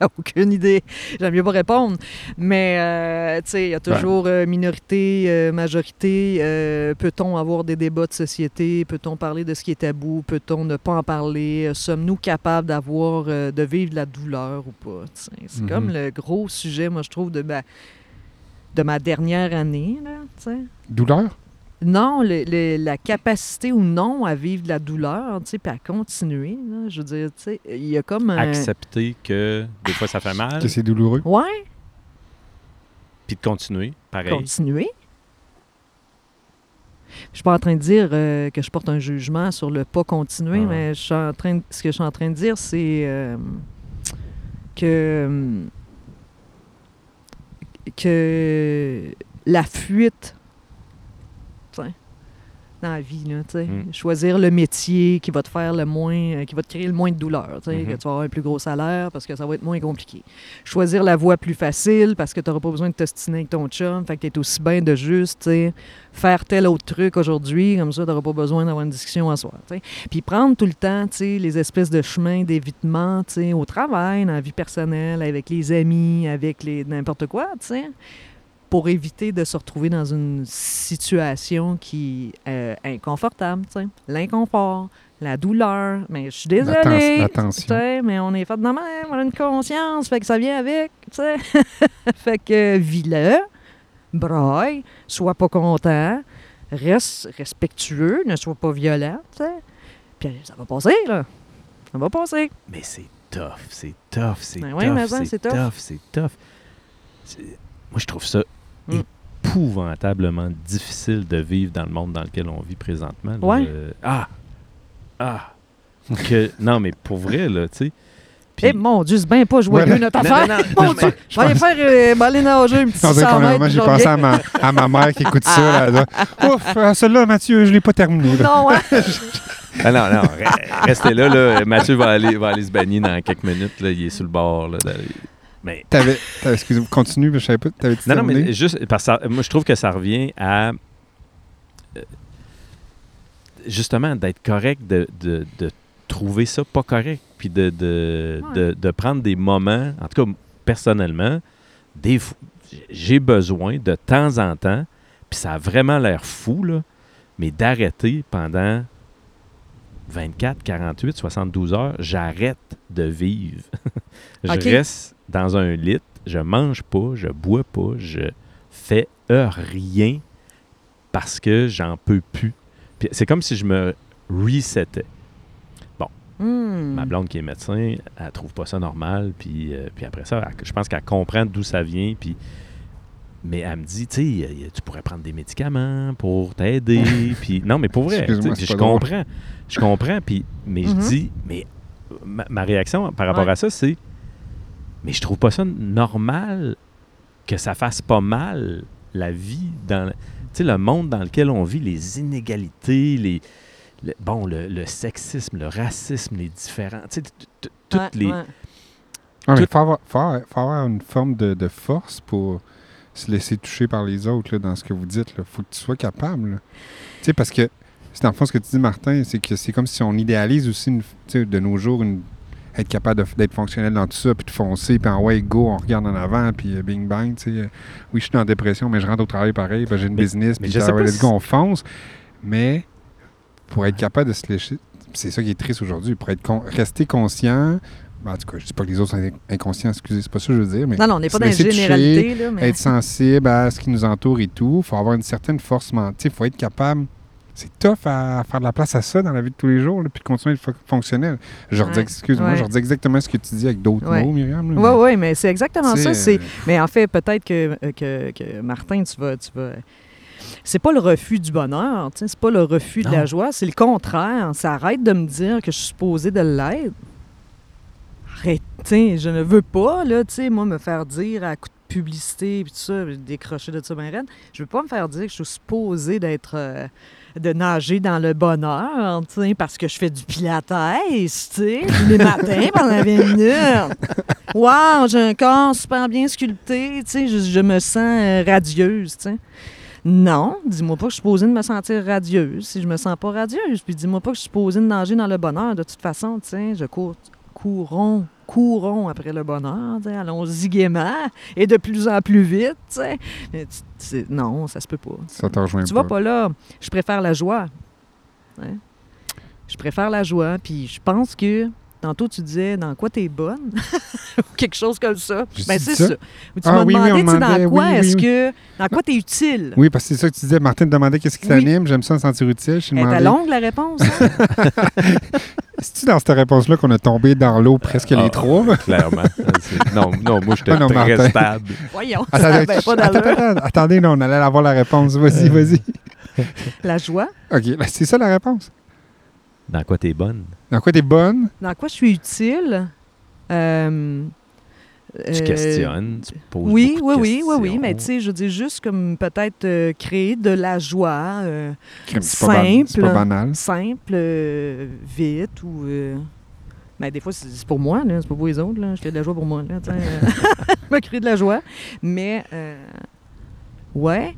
Aucune idée. J'aime mieux pas répondre. Mais, euh, tu sais, il y a Ben. toujours euh, minorité, euh, majorité. Euh, Peut-on avoir des débats de société? Peut-on parler de ce qui est tabou? Peut-on ne pas en parler? Sommes-nous capables d'avoir, de vivre de la douleur ou pas? C'est Mhm. comme le gros sujet, moi, je trouve, de de ma dernière année, là, tu sais. Douleur? Non, le- le- la capacité ou non à vivre de la douleur, tu sais, puis à continuer, là, je veux dire, tu sais, il y a comme un... Accepter que des fois ça fait mal, Que c'est douloureux? Ouais, puis de continuer, pareil. continuer. Je suis pas en train de dire euh, que je porte un jugement sur le pas continuer, Ah. mais je suis en train de- ce que je suis en train de dire, c'est euh, que, hum, que la fuite dans la vie, là, Mm. choisir le métier qui va te faire le moins, euh, qui va te créer le moins de douleur, tu sais, Mhm. que tu vas avoir un plus gros salaire parce que ça va être moins compliqué choisir la voie plus facile parce que tu n'auras pas besoin de t'ostiner avec ton chum. Fait que tu es aussi bien de juste tu sais, faire tel autre truc aujourd'hui, comme ça, tu n'auras pas besoin d'avoir une discussion à soir. tu sais. Puis prendre tout le temps tu sais, les espèces de chemins d'évitement tu sais, au travail, dans la vie personnelle, avec les amis, avec les n'importe quoi, tu sais, pour éviter de se retrouver dans une situation qui est inconfortable. tu sais. L'inconfort, la douleur. Mais je suis désolée. la tu tension. sais, mais on est fait de même, on a une conscience, fait que ça vient avec, tu sais. fait que vis-le, braille, sois pas content, reste respectueux, ne sois pas violent, tu sais. Puis ça va passer, là. Ça va passer. Mais c'est tough, c'est tough, c'est Ben tough, ouais, c'est tough. c'est tough. Moi, je trouve ça Mm. épouvantablement difficile de vivre dans le monde dans lequel on vit présentement. là. Ouais. Euh, ah! Ah! que, non, mais pour vrai, là, tu sais. Eh mon Dieu, c'est bien pas joyeux Voilà. notre Non, affaire. non, non, Mon Dieu, je vais aller faire, euh, m'aller nager un petit On dirait 100 premièrement, mètres. j'ai je pensé à ma, à ma mère qui écoute ça. Là, Ouf, ah, celle-là, Mathieu, je l'ai pas terminé. là. Non, hein? Ah non, non, re- restez là, là. Mathieu va aller, va aller se baigner dans quelques minutes. Là. Il est sur le bord. Là, mais T'avais, t'avais- excusez-moi, continue, mais je savais pas. T'avais Non, non, terminé? mais juste, parce que ça- moi, je trouve que ça revient à. euh, justement, d'être correct, de, de- de trouver ça pas correct, puis de, de, Ouais. de- de prendre des moments, en tout cas, personnellement, des j'ai besoin de temps en temps, puis ça a vraiment l'air fou, là, mais d'arrêter pendant 24, 48, 72 heures, j'arrête de vivre. je reste dans un lit, je mange pas, je bois pas, je fais euh, rien parce que j'en peux plus. Puis c'est comme si je me resetais. Hmm. Ma blonde qui est médecin, elle trouve pas ça normal. Puis, euh, puis après ça, elle- je pense qu'elle comprend d'où ça vient. Puis, mais elle me dit, tu sais, a- tu pourrais prendre des médicaments pour t'aider. puis non, mais pour vrai, je comprends. Je comprends. Puis, mais je Mhm. dis, mais ma, ma réaction par rapport Ouais. à ça, c'est, mais je trouve pas ça normal que ça fasse pas mal la vie dans, tu sais, le monde dans lequel on vit, les inégalités, les le- bon, le, le sexisme, le racisme, les différents, tu toutes Ouais, les, ouais. Ah, faut avoir, faut avoir- faut avoir une forme de, de force pour se laisser toucher par les autres là, dans ce que vous dites. Il faut que tu sois capable. là. Tu sais, parce que, c'est dans le fond ce que tu dis, Martin, c'est que c'est comme si on idéalise aussi une- de nos jours une- être capable d'être fonctionnel dans tout ça, puis de foncer, puis en ouais, go, on regarde en avant, puis euh, bing bang. tu sais. Euh, Oui, je suis en dépression, mais je rentre au travail pareil, j'ai une Mais- business, mais puis ouais, si- go, on fonce. Mais pour être capable de se laisser. C'est ça qui est triste aujourd'hui. Pour être con- rester conscient. ben, en tout cas, je dis pas que les autres sont inconscients, excusez, c'est pas ça que je veux dire, mais Non, non, on n'est pas dans les toucher, généralités. Là, mais... être sensible à ce qui nous entoure et tout. Il faut avoir une certaine force mentale. Il faut être capable. C'est tough à faire de la place à ça dans la vie de tous les jours, là, puis de continuer à être fo- fonctionnel. Je redis, Ouais, excuse-moi, ouais. je redis exactement ce que tu dis avec d'autres Ouais. mots, Myriam. Oui, mais, oui, mais c'est exactement ça. Euh, Mais en fait, peut-être que, euh, que, que, Martin, tu vas. Tu vas... C'est pas le refus du bonheur, c'est pas le refus de la joie, c'est le contraire. Ça arrête de me dire que je suis supposée de l'être. Arrête, tu sais, je ne veux pas, là, tu sais, moi, me faire dire à coup de publicité et tout ça, décrocher de ça raide. Je veux pas me faire dire que je suis supposée d'être... euh, de nager dans le bonheur, parce que je fais du pilates, les matins pendant 20 minutes. Wow, j'ai un corps super bien sculpté, je, je me sens euh, radieuse, tu sais. Non, dis-moi pas que je suis supposée de me sentir radieuse si je me sens pas radieuse. Puis dis-moi pas que je suis supposée de nager dans le bonheur. De toute façon, je cours, courons, courons après le bonheur, allons-y gaiement et de plus en plus vite. Mais non, ça se peut pas. ça te rejoint Tu pas. vas pas là. Je préfère la joie. Hein? Je préfère la joie. Puis je pense que tantôt tu disais dans quoi t'es bonne? Ou quelque chose comme ça. Ben c'est ça? ça. Ou tu Ah m'as oui, demandé, demandait, dans quoi oui, est-ce que dans quoi t'es utile? Oui, parce que c'est ça que tu disais. Martin te demandait qu'est-ce qui t'anime. J'aime ça me sentir utile. Je Elle était longue la réponse. hein? C'est-tu dans cette réponse-là qu'on a tombé dans l'eau presque Ah, les trois? Clairement. Non, non, moi, j'étais Ah très Martin. stable. Voyons, ça Attendez, avait pas attends, d'allure. attends, attendez, non, on allait avoir la réponse. Vas-y, Euh. vas-y. La joie. OK, là, c'est ça la réponse. Dans quoi t'es bonne? Dans quoi t'es bonne? Dans quoi je suis utile? Euh, Tu euh, questionnes, tu poses Oui, beaucoup oui, de oui, oui, oui, mais tu sais, je dis juste comme peut-être euh, créer de la joie. euh, Simple. banal. simple, euh, vite ou. euh, ben, des fois, c'est pour moi, c'est pas pour les autres. Là. Je fais de la joie pour moi. Là, tu sais, euh, me créer de la joie. Mais, euh, ouais,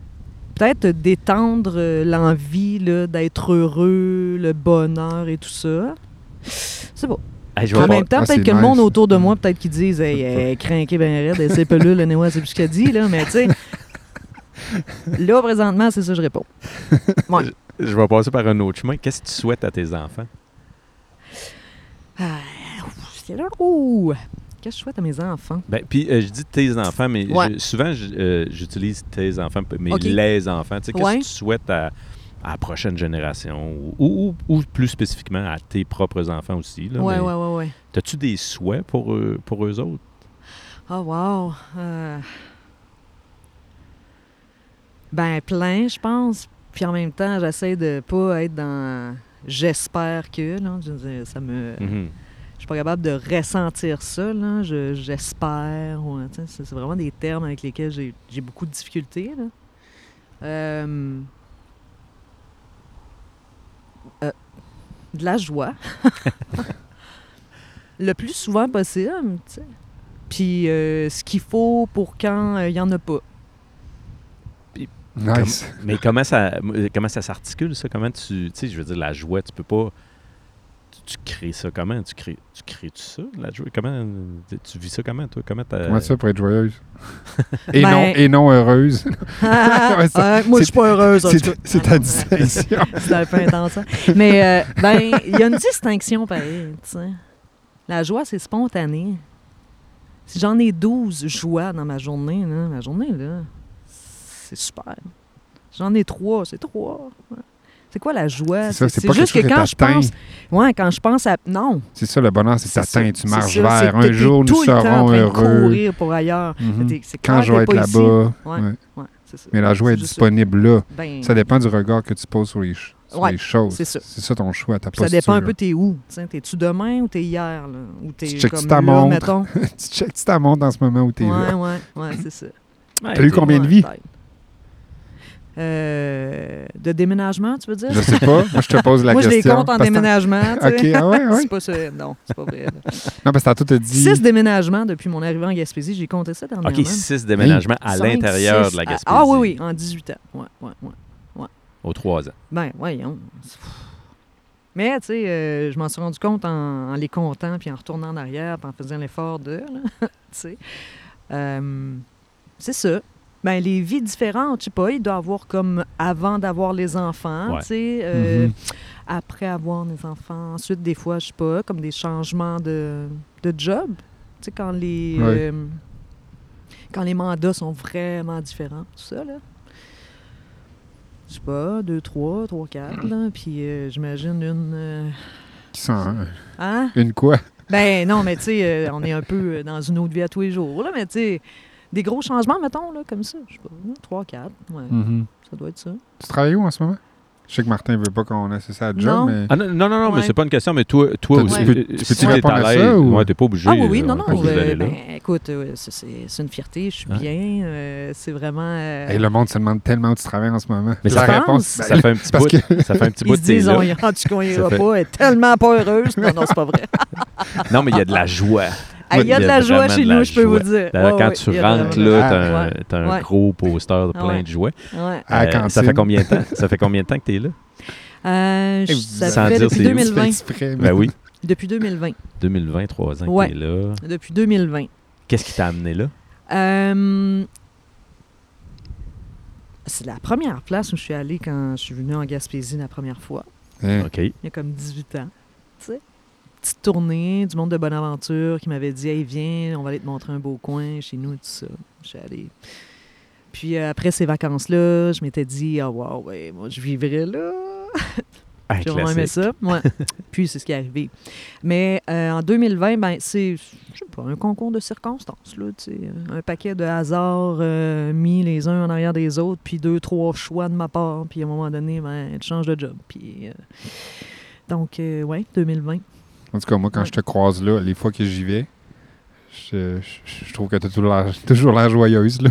peut-être d'étendre euh, l'envie d'être heureux, le bonheur et tout ça. C'est bon. Hey, je En même temps, ah, peut-être c'est que le monde autour de moi, peut-être qu'ils disent Hey, est crinquée ben raide, elle sait pas là, le Néo, c'est plus ce qu'elle dit, là. Mais tu sais, là, présentement, c'est ça que je réponds. Ouais. Je vais passer par un autre chemin. Qu'est-ce que tu souhaites à tes enfants? Ah, c'est là. Ouh! Qu'est-ce que je souhaite à mes enfants? Ben, puis euh, je dis tes enfants, mais Ouais. je- souvent euh, j'utilise tes enfants, mais les enfants. Tu sais, Qu'est-ce Ouais. que tu souhaites à, à la prochaine génération ou, ou- ou plus spécifiquement à tes propres enfants aussi? Ouais, ouais, ouais. As-tu des souhaits pour eux, pour eux autres? Oh, wow! Euh, Ben, plein, je pense. Puis en même temps, j'essaie de pas être dans j'espère que, là. Je ça me. Mhm. Je suis pas capable de ressentir ça, là. Je- J'espère. c'est vraiment des termes avec lesquels j'ai j'ai beaucoup de difficultés, là. Euh, euh, de la joie. Le plus souvent possible, tu sais. Puis euh, ce qu'il faut pour quand il y en a pas. Nice. Mais comment ça, comment ça s'articule, ça? Comment tu. Tu sais, je veux dire, la joie, tu peux pas. Tu, crées ça comment? Tu crées, tu crées-tu ça, la joie? Comment. Tu, vis ça comment, toi? Comment ça pour être joyeuse? Et, Ben- non, et non heureuse. Ouais, ça- Ah, moi, je suis pas heureuse. C'est ta distinction. C'est un peu intense. hein. Mais, euh, ben, il y a une distinction pareil, tu sais. La joie, c'est spontané. Si j'en ai 12 joies dans ma journée, là, ma journée, là, c'est super. J'en ai trois, c'est trois. Ouais. C'est quoi la joie? C'est ça, c'est pas juste que quand que je pense. Ouais, quand je pense à. Non. C'est ça le bonheur, c'est t'atteins, ça, tu marches vers. c'est Un jour, nous serons heureux. courir pour ailleurs. Mhm. Quand je vais être là-bas. Ouais. ouais. Ouais, c'est ça. Mais la joie est disponible là. Ben, Ça dépend du regard que tu poses sur les, ch- sur Ouais, les choses. c'est ça. C'est ça ton choix, ta ça dépend un peu t'es où. T'es-tu demain ou t'es hier? Ou t'es Tu checkes-tu comme ta montre? tu checkes ta montre en ce moment où t'es Ouais, là? ouais, ouais, c'est ça. Ouais, T'as eu combien de Ouais, vies? Euh, de déménagement, tu veux dire? Je sais pas. Moi, je te pose la Moi, je question. les compte en Parce déménagement. tu sais. OK, ah ouais, ouais. C'est pas ça. Non, c'est pas vrai. là. Non, parce que tantôt, t'as dit... Six déménagements depuis mon arrivée en Gaspésie. J'ai compté ça dernièrement. OK, six déménagements à l'intérieur de la à- Gaspésie. Ah oui, oui, en 18 ans. Ouais, ouais, ouais. Aux trois ans. Ben, voyons. Mais, tu sais, euh, je m'en suis rendu compte en, en les comptant, puis en retournant en arrière, puis en faisant l'effort de, là, tu sais. Euh, c'est ça. Ben, les vies différentes, je sais pas, il doit avoir comme avant d'avoir les enfants, Ouais. tu sais, euh, Mhm. après avoir les enfants. Ensuite, des fois, je sais pas, comme des changements de, de job. Tu sais, quand les... Ouais. euh, quand les mandats sont vraiment différents, tout ça, là. Je sais pas, deux, trois, trois, quatre, là. Puis euh, j'imagine une... euh, Qui sont, hein? Une quoi? Ben non, mais tu sais, euh, on est un peu dans une autre vie à tous les jours, là. Mais tu sais, des gros changements, mettons, là, comme ça. Je sais pas, là, trois, quatre. Ouais, Mhm. ça doit être ça. Tu travailles où en ce moment? Je sais que Martin veut pas qu'on ça à job, Non. mais... Ah non, non, non, non, mais Ouais. c'est pas une question, mais toi, toi Tu aussi, peux- euh, tu peux-tu à l'aise, ou- ouais, t'es pas obligé. Ah oui, oui, non, on non. euh, ben, écoute, euh, c'est- une fierté, je suis Ouais. bien. euh, c'est vraiment. euh, Hey, le monde se demande tellement où tu travailles en ce moment. Mais la ça fait- réponse, Ça Ça fait un petit parce bout, que- ça fait un petit bout ils de disent, on y en tout qu'on ira pas, elle est tellement pas heureuse. Non, non, c'est pas vrai. Non, mais il y a de la joie. Il y a de la joie chez nous, je peux vous dire. Ouais, quand ouais, tu rentres là, t'as un, gros poster de plein Ouais. de jouets. Euh, ça fait combien de temps? Ça fait combien de temps que t'es là? Euh, je- Hey, ça sans fait dire depuis c'est où? 2020. Fait exprès, Ben oui. Depuis 2020. 2020, trois ans Ouais. que t'es là. Depuis 2020. Qu'est-ce qui t'a amené là? Euh, c'est la première place où je suis allée quand je suis venue en Gaspésie la première fois. Hein? OK. il y a comme 18 ans. Tu sais? Petite tournée du monde de Bonaventure qui m'avait dit Hey, viens, on va aller te montrer un beau coin chez nous, tout ça. Je suis allée. Puis euh, après ces vacances-là, je m'étais dit Ah, wow, ouais, moi, je vivrais là. Un J'ai vraiment aimé ça. Ouais. Puis c'est ce qui est arrivé. Mais euh, en 2020, ben, c'est, je sais pas, un concours de circonstances. Là, un paquet de hasards euh, mis les uns en arrière des autres, puis deux, trois choix de ma part. Puis à un moment donné, ben, tu changes de job. Puis, euh, donc, ouais, 2020. En tout cas, moi, quand Ouais. je te croise là, les fois que j'y vais, je, je- je trouve que tu as toujours l'air, joyeuse. Là.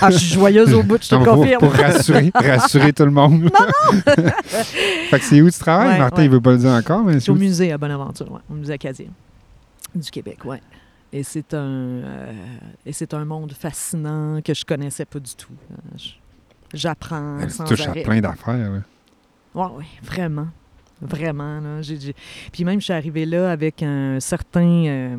Ah, je suis joyeuse au bout, je te Non, le pour, confirme. pour rassurer, rassurer tout le monde. Non, non! fait que c'est où tu travailles? Ouais, Martin, ouais. il veut pas le dire encore, mais Je c'est suis au musée à Bonaventure, ouais, au musée acadien du Québec, ouais. Et c'est un euh, et c'est un monde fascinant que je connaissais pas du tout. Euh, J'apprends tu sans touches à plein d'affaires. Ouais, ouais, vraiment. Vraiment. Là, J'ai- j'ai- Puis même, je suis arrivée là avec un certain, euh,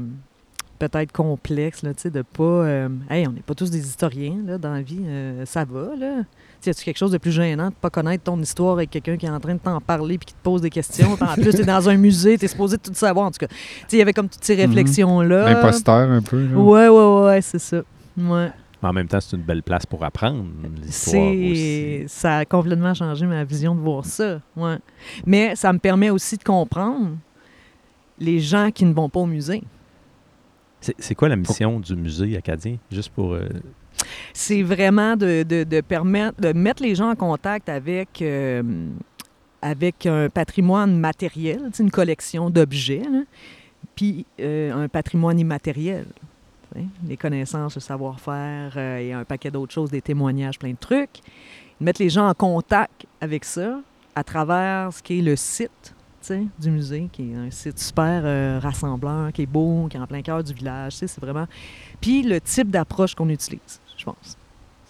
peut-être complexe, là, tu sais, de pas... euh, hey, on n'est pas tous des historiens, là, dans la vie. euh, ça va, là. Tu as-tu quelque chose de plus gênant de pas connaître ton histoire avec quelqu'un qui est en train de t'en parler puis qui te pose des questions? En plus, tu es dans un musée, tu es supposé tout savoir, en tout cas. Tu sais, il y avait comme toutes ces Mhm. réflexions-là. L'imposteur, un peu. là. Ouais, ouais, ouais, c'est ça. Ouais. Mais en même temps, c'est une belle place pour apprendre l'histoire aussi. Ça a complètement changé ma vision de voir ça. Ouais. Mais ça me permet aussi de comprendre les gens qui ne vont pas au musée. C'est quoi la mission du musée acadien? Juste pour... euh, C'est vraiment de, de- de permettre de mettre les gens en contact avec, euh, avec un patrimoine matériel, une collection d'objets, puis euh, un patrimoine immatériel. Les connaissances, le savoir-faire euh, et un paquet d'autres choses, des témoignages, plein de trucs. Mettre les gens en contact avec ça à travers ce qui est le site du musée, qui est un site super euh, rassembleur, qui est beau, qui est en plein cœur du village. C'est vraiment. Puis le type d'approche qu'on utilise, je pense.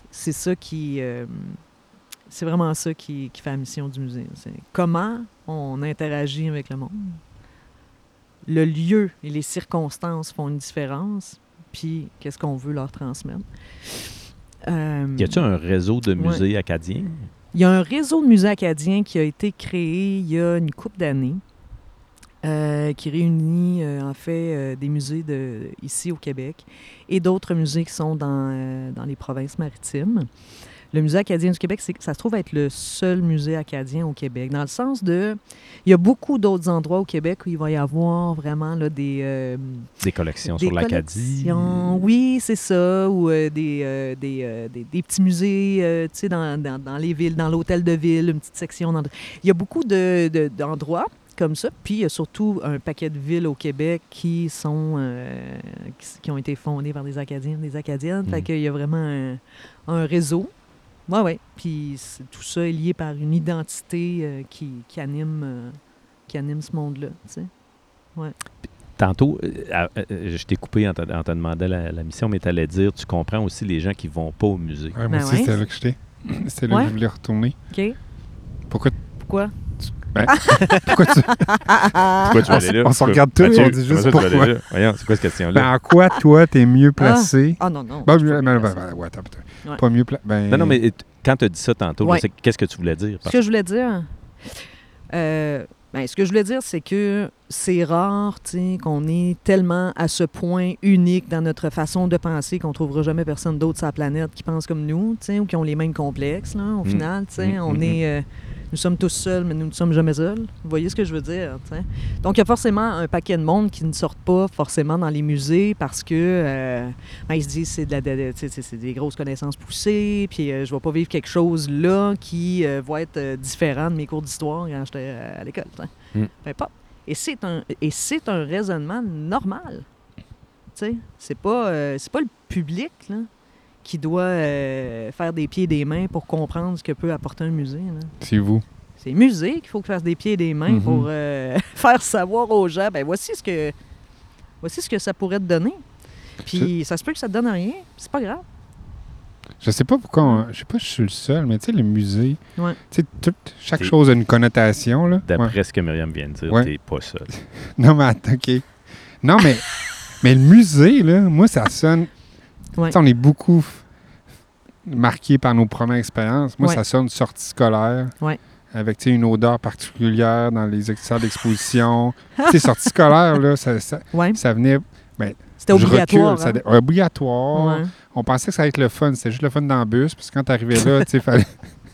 C'est ça qui. euh, c'est vraiment ça qui, fait la mission du musée. Comment on interagit avec le monde. Le lieu et les circonstances font une différence, puis qu'est-ce qu'on veut leur transmettre. Euh, Y a-t-il un réseau de Ouais. musées acadiens? il y a un réseau de musées acadiens qui a été créé il y a une couple d'années, euh, qui réunit euh, en fait euh, des musées de, ici au Québec et d'autres musées qui sont dans, euh, dans les provinces maritimes. Le musée acadien du Québec, ça se trouve être le seul musée acadien au Québec. Dans le sens de, il y a beaucoup d'autres endroits au Québec où il va y avoir vraiment là, des, euh, Des collections des sur l'Acadie. Oui, c'est ça. Ou euh, des, euh, des, des- des petits musées, tu sais, dans, dans- dans les villes, dans l'hôtel de ville, une petite section. dans- Il y a beaucoup de- de- d'endroits comme ça. Puis il y a surtout un paquet de villes au Québec qui sont euh, qui, qui ont été fondées par des Acadiens, des Acadiennes. Fait Mhm. qu'il y a vraiment un, un réseau. Oui, oui. Puis c'est- tout ça est lié par une identité euh, qui, qui anime, euh, qui anime ce monde-là. tu sais. Tantôt, euh, je t'ai coupé en te, en te demandant la, la mission, mais tu allais dire, tu comprends aussi les gens qui vont pas au musée. Ouais, moi Ben aussi, ouais. c'était là que j'étais. C'était là Ouais. que je voulais retourner. OK? Pourquoi, Pourquoi? pourquoi tu. Pourquoi tu vas On aller là? on se regarde tous, Mathieu, on dit juste pourquoi. Voyons, c'est quoi cette question-là? Ben, en quoi, toi, t'es mieux placé? Ah non, non. Ben, je suis ben, pas ben, ben, ouais, attends. Ouais. Pas mieux placé. Ben, non, non, mais quand tu as dit ça tantôt, Ouais. qu'est-ce que tu voulais dire? Ce que je voulais dire, euh, ben, ce que je voulais dire, c'est que c'est rare, qu'on est tellement à ce point unique dans notre façon de penser qu'on trouvera jamais personne d'autre sur la planète qui pense comme nous, ou qui ont les mêmes complexes, là, au Mm. final. Mm, On mm, est... euh, nous sommes tous seuls, mais nous ne sommes jamais seuls. Vous voyez ce que je veux dire? Donc, il y a forcément un paquet de monde qui ne sortent pas forcément dans les musées parce que euh, ben, ils se disent c'est de des grosses connaissances poussées, puis euh, je vais pas vivre quelque chose là qui va être différent de mes cours d'histoire quand j'étais à l'école. Mm. Et c'est un, et c'est un raisonnement normal. Sais, c'est pas, euh, c'est pas le public là, qui doit euh, faire des pieds et des mains pour comprendre ce que peut apporter un musée. là. C'est vous. C'est le musée qu'il faut faire des pieds et des mains Mhm. pour euh, faire savoir aux gens, ben voici ce que voici ce que ça pourrait te donner. Puis ça se peut que ça te donne rien, c'est pas grave. Je sais pas pourquoi. on- Je sais pas si je suis le seul, mais tu sais, le musée. Ouais. Tu sais, tout- chaque chose a une connotation, là. D'après Ouais. ce que Myriam vient de dire, Ouais. t'es pas seul. Non, mais attends, OK. Non, mais, mais le musée, là, moi, ça sonne. Ouais. Tu sais, on est beaucoup marqués par nos premières expériences. Moi, Ouais. ça sonne sortie scolaire. Ouais. Avec tu sais, une odeur particulière dans les salles d'exposition. tu sais, sortie scolaire, là, ça, ça, Ouais, ça venait. c'était je obligatoire. recule, hein. obligatoire. Ouais. On pensait que ça allait être le fun. C'était juste le fun dans le bus. Parce que quand t'arrivais là, tu sais, fallait.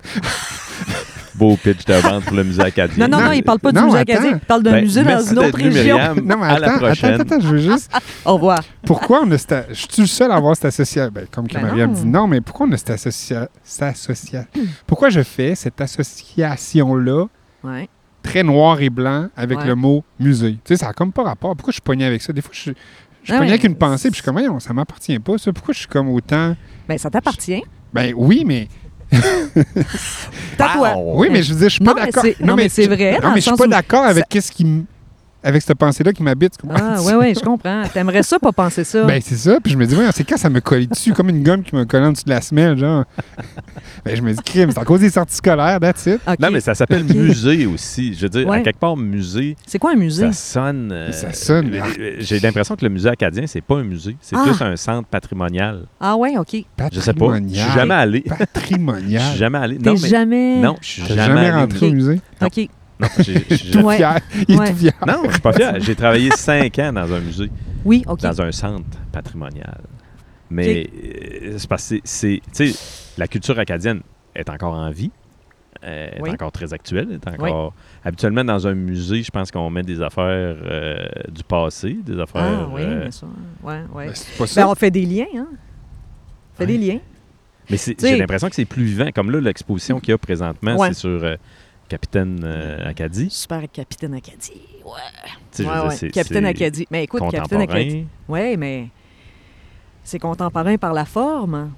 Beau pitch de vente pour le musée acadien. Non, non, non, il parle pas du Non, musée acadien, il parle d'un Ben, musée dans une autre région. Myriam. Non, mais À la attends, prochaine. attends, attends, je veux juste. Au revoir. Pourquoi on a cette... Je suis le seul à avoir cette association. Ben, comme Ben non. dit non, mais pourquoi on a cette association. Pourquoi je fais cette association-là Ouais. très noir et blanc avec Ouais. le mot musée? Tu sais, ça n'a comme pas rapport. Pourquoi je suis pogné avec ça? Des fois, je, suis- je suis Ah pogné ouais. avec une pensée, puis je suis comme, voyons, ça m'appartient pas, ça. Pourquoi je suis comme autant. Ben, ça t'appartient. Ben oui, mais. T'as toi. Oui, mais je veux dire, je suis pas Non, d'accord. non, mais c'est vrai, Non, mais je suis pas d'accord avec ça- qu'est-ce qui Avec cette pensée-là qui m'habite. Tu comprends? Ah, ouais, ouais, je comprends. T'aimerais ça, pas penser ça? Ben, c'est ça. Puis je me dis, ouais, c'est quand ça me colle dessus, comme une gomme qui me colle en dessous de la semelle, genre. ben, je me dis, crime, c'est à cause des sorties scolaires, that's it. Non, mais ça s'appelle musée aussi. Je veux dire, à quelque part, musée, C'est quoi un musée? ça sonne. euh, Ça sonne, euh, J'ai l'impression que le musée acadien, c'est pas un musée. C'est Ah. plus un centre patrimonial. Ah, ouais, OK. Je sais pas. Je suis jamais allé. Je Patrimonial. suis jamais allé. T'es Non, mais. jamais. Non, je suis jamais, rentré au musée? OK. Non, j'ai- j'ai- Ouais. fier. Il Ouais. est tout fier. non, je suis pas fier. J'ai travaillé cinq ans dans un musée, Oui, OK. dans un centre patrimonial. Mais euh, c'est parce que c'est. Tu sais, la culture acadienne est encore en vie. euh, est Oui. encore très actuelle. Est encore... Habituellement, dans un musée, je pense qu'on met des affaires euh, du passé, des affaires. Ah, oui, euh, bien sûr. Ouais, ouais. Ben, c'est pas Ben, on fait des liens, hein? On fait Ouais. des liens. Mais c'est- j'ai l'impression que c'est plus vivant. Comme là, l'exposition qu'il y a présentement, Ouais. c'est sur euh, Capitaine euh, Acadie. Super Capitaine Acadie. Ouais. Dire, Capitaine Acadie. Mais écoute, Capitaine Acadie. Oui, mais c'est contemporain par la forme, hein.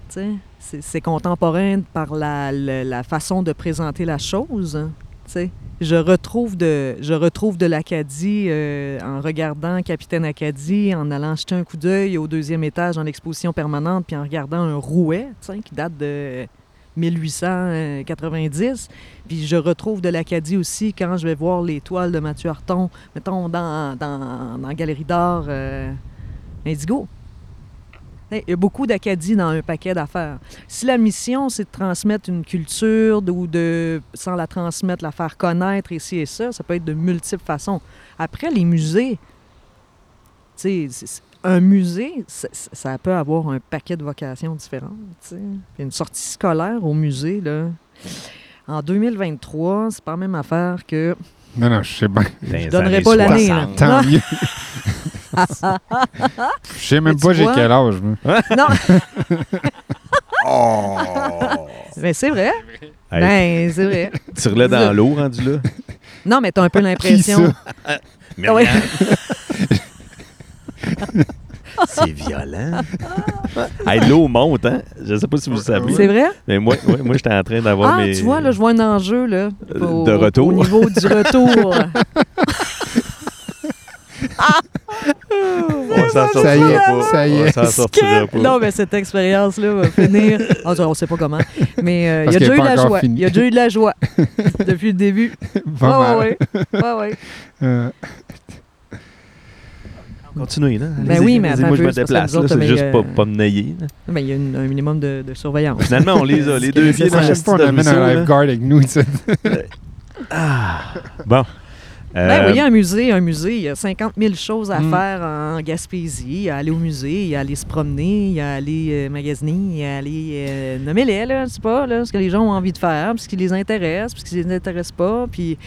C'est- C'est contemporain par la, la- la façon de présenter la chose, hein. Je retrouve de, je retrouve de l'Acadie euh, en regardant Capitaine Acadie, en allant jeter un coup d'œil au deuxième étage dans l'exposition permanente, puis en regardant un rouet, qui date de 1890. Puis je retrouve de l'Acadie aussi quand je vais voir les toiles de Mathieu Harton, mettons, dans, dans, dans Galerie d'art euh, Indigo. Il y a beaucoup d'Acadie dans un paquet d'affaires. Si la mission, c'est de transmettre une culture ou de, sans la transmettre, la faire connaître ici et ça, ça peut être de multiples façons. Après, les musées, tu un musée, ça, ça peut avoir un paquet de vocations différentes. tu Une sortie scolaire au musée, là, en 2023, c'est pas la même affaire que. Non, non, je sais bien. Les donnerai pas l'année, là. 60. Tant Non. mieux. Je sais même Mais pas tu j'ai quel âge. moi. Non, Oh! mais c'est vrai. Hey, Ben, c'est vrai. Tire-le dans l'eau, rendu là? Non, mais t'as un peu Qui l'impression. ça? Mais Ah ouais. C'est violent. hey, l'eau monte, hein? Je sais pas si vous le savez. C'est vrai? Mais moi, ouais, moi j'étais en train d'avoir Ah, mes. tu vois, là, je vois un enjeu, là. Euh, au- de retour. Au niveau du retour. On s'en Ça y est, sortira pas. ça y On est. s'en sortira pas. non, mais cette expérience-là va finir. Ah, on sait pas comment. Mais euh, il y a déjà eu de la joie. Il y a déjà eu de la joie depuis le début. Pas mal. ouais, ouais, ouais, ouais. Euh, Continuez, là. Ben oui, mais Moi, un je me déplace. C'est juste euh, pas, pas me nailler. là. Ben, il y a une- un minimum de, de surveillance. Finalement, on les a, les deux pieds dans nécessaire. le Je sais pas, on amène un lifeguard avec nous ici. Ah. Bon. Ben Euh, oui, un musée, un musée, il y a 50 000 choses à Mm. faire en Gaspésie. Il y a aller au musée, il y a aller se promener, il y a aller euh, magasiner, il y a aller... Euh, Nommez-les, là, sais pas, là, ce que les gens ont envie de faire, puis ce qui les intéresse, puis ce qui les intéresse pas. Puis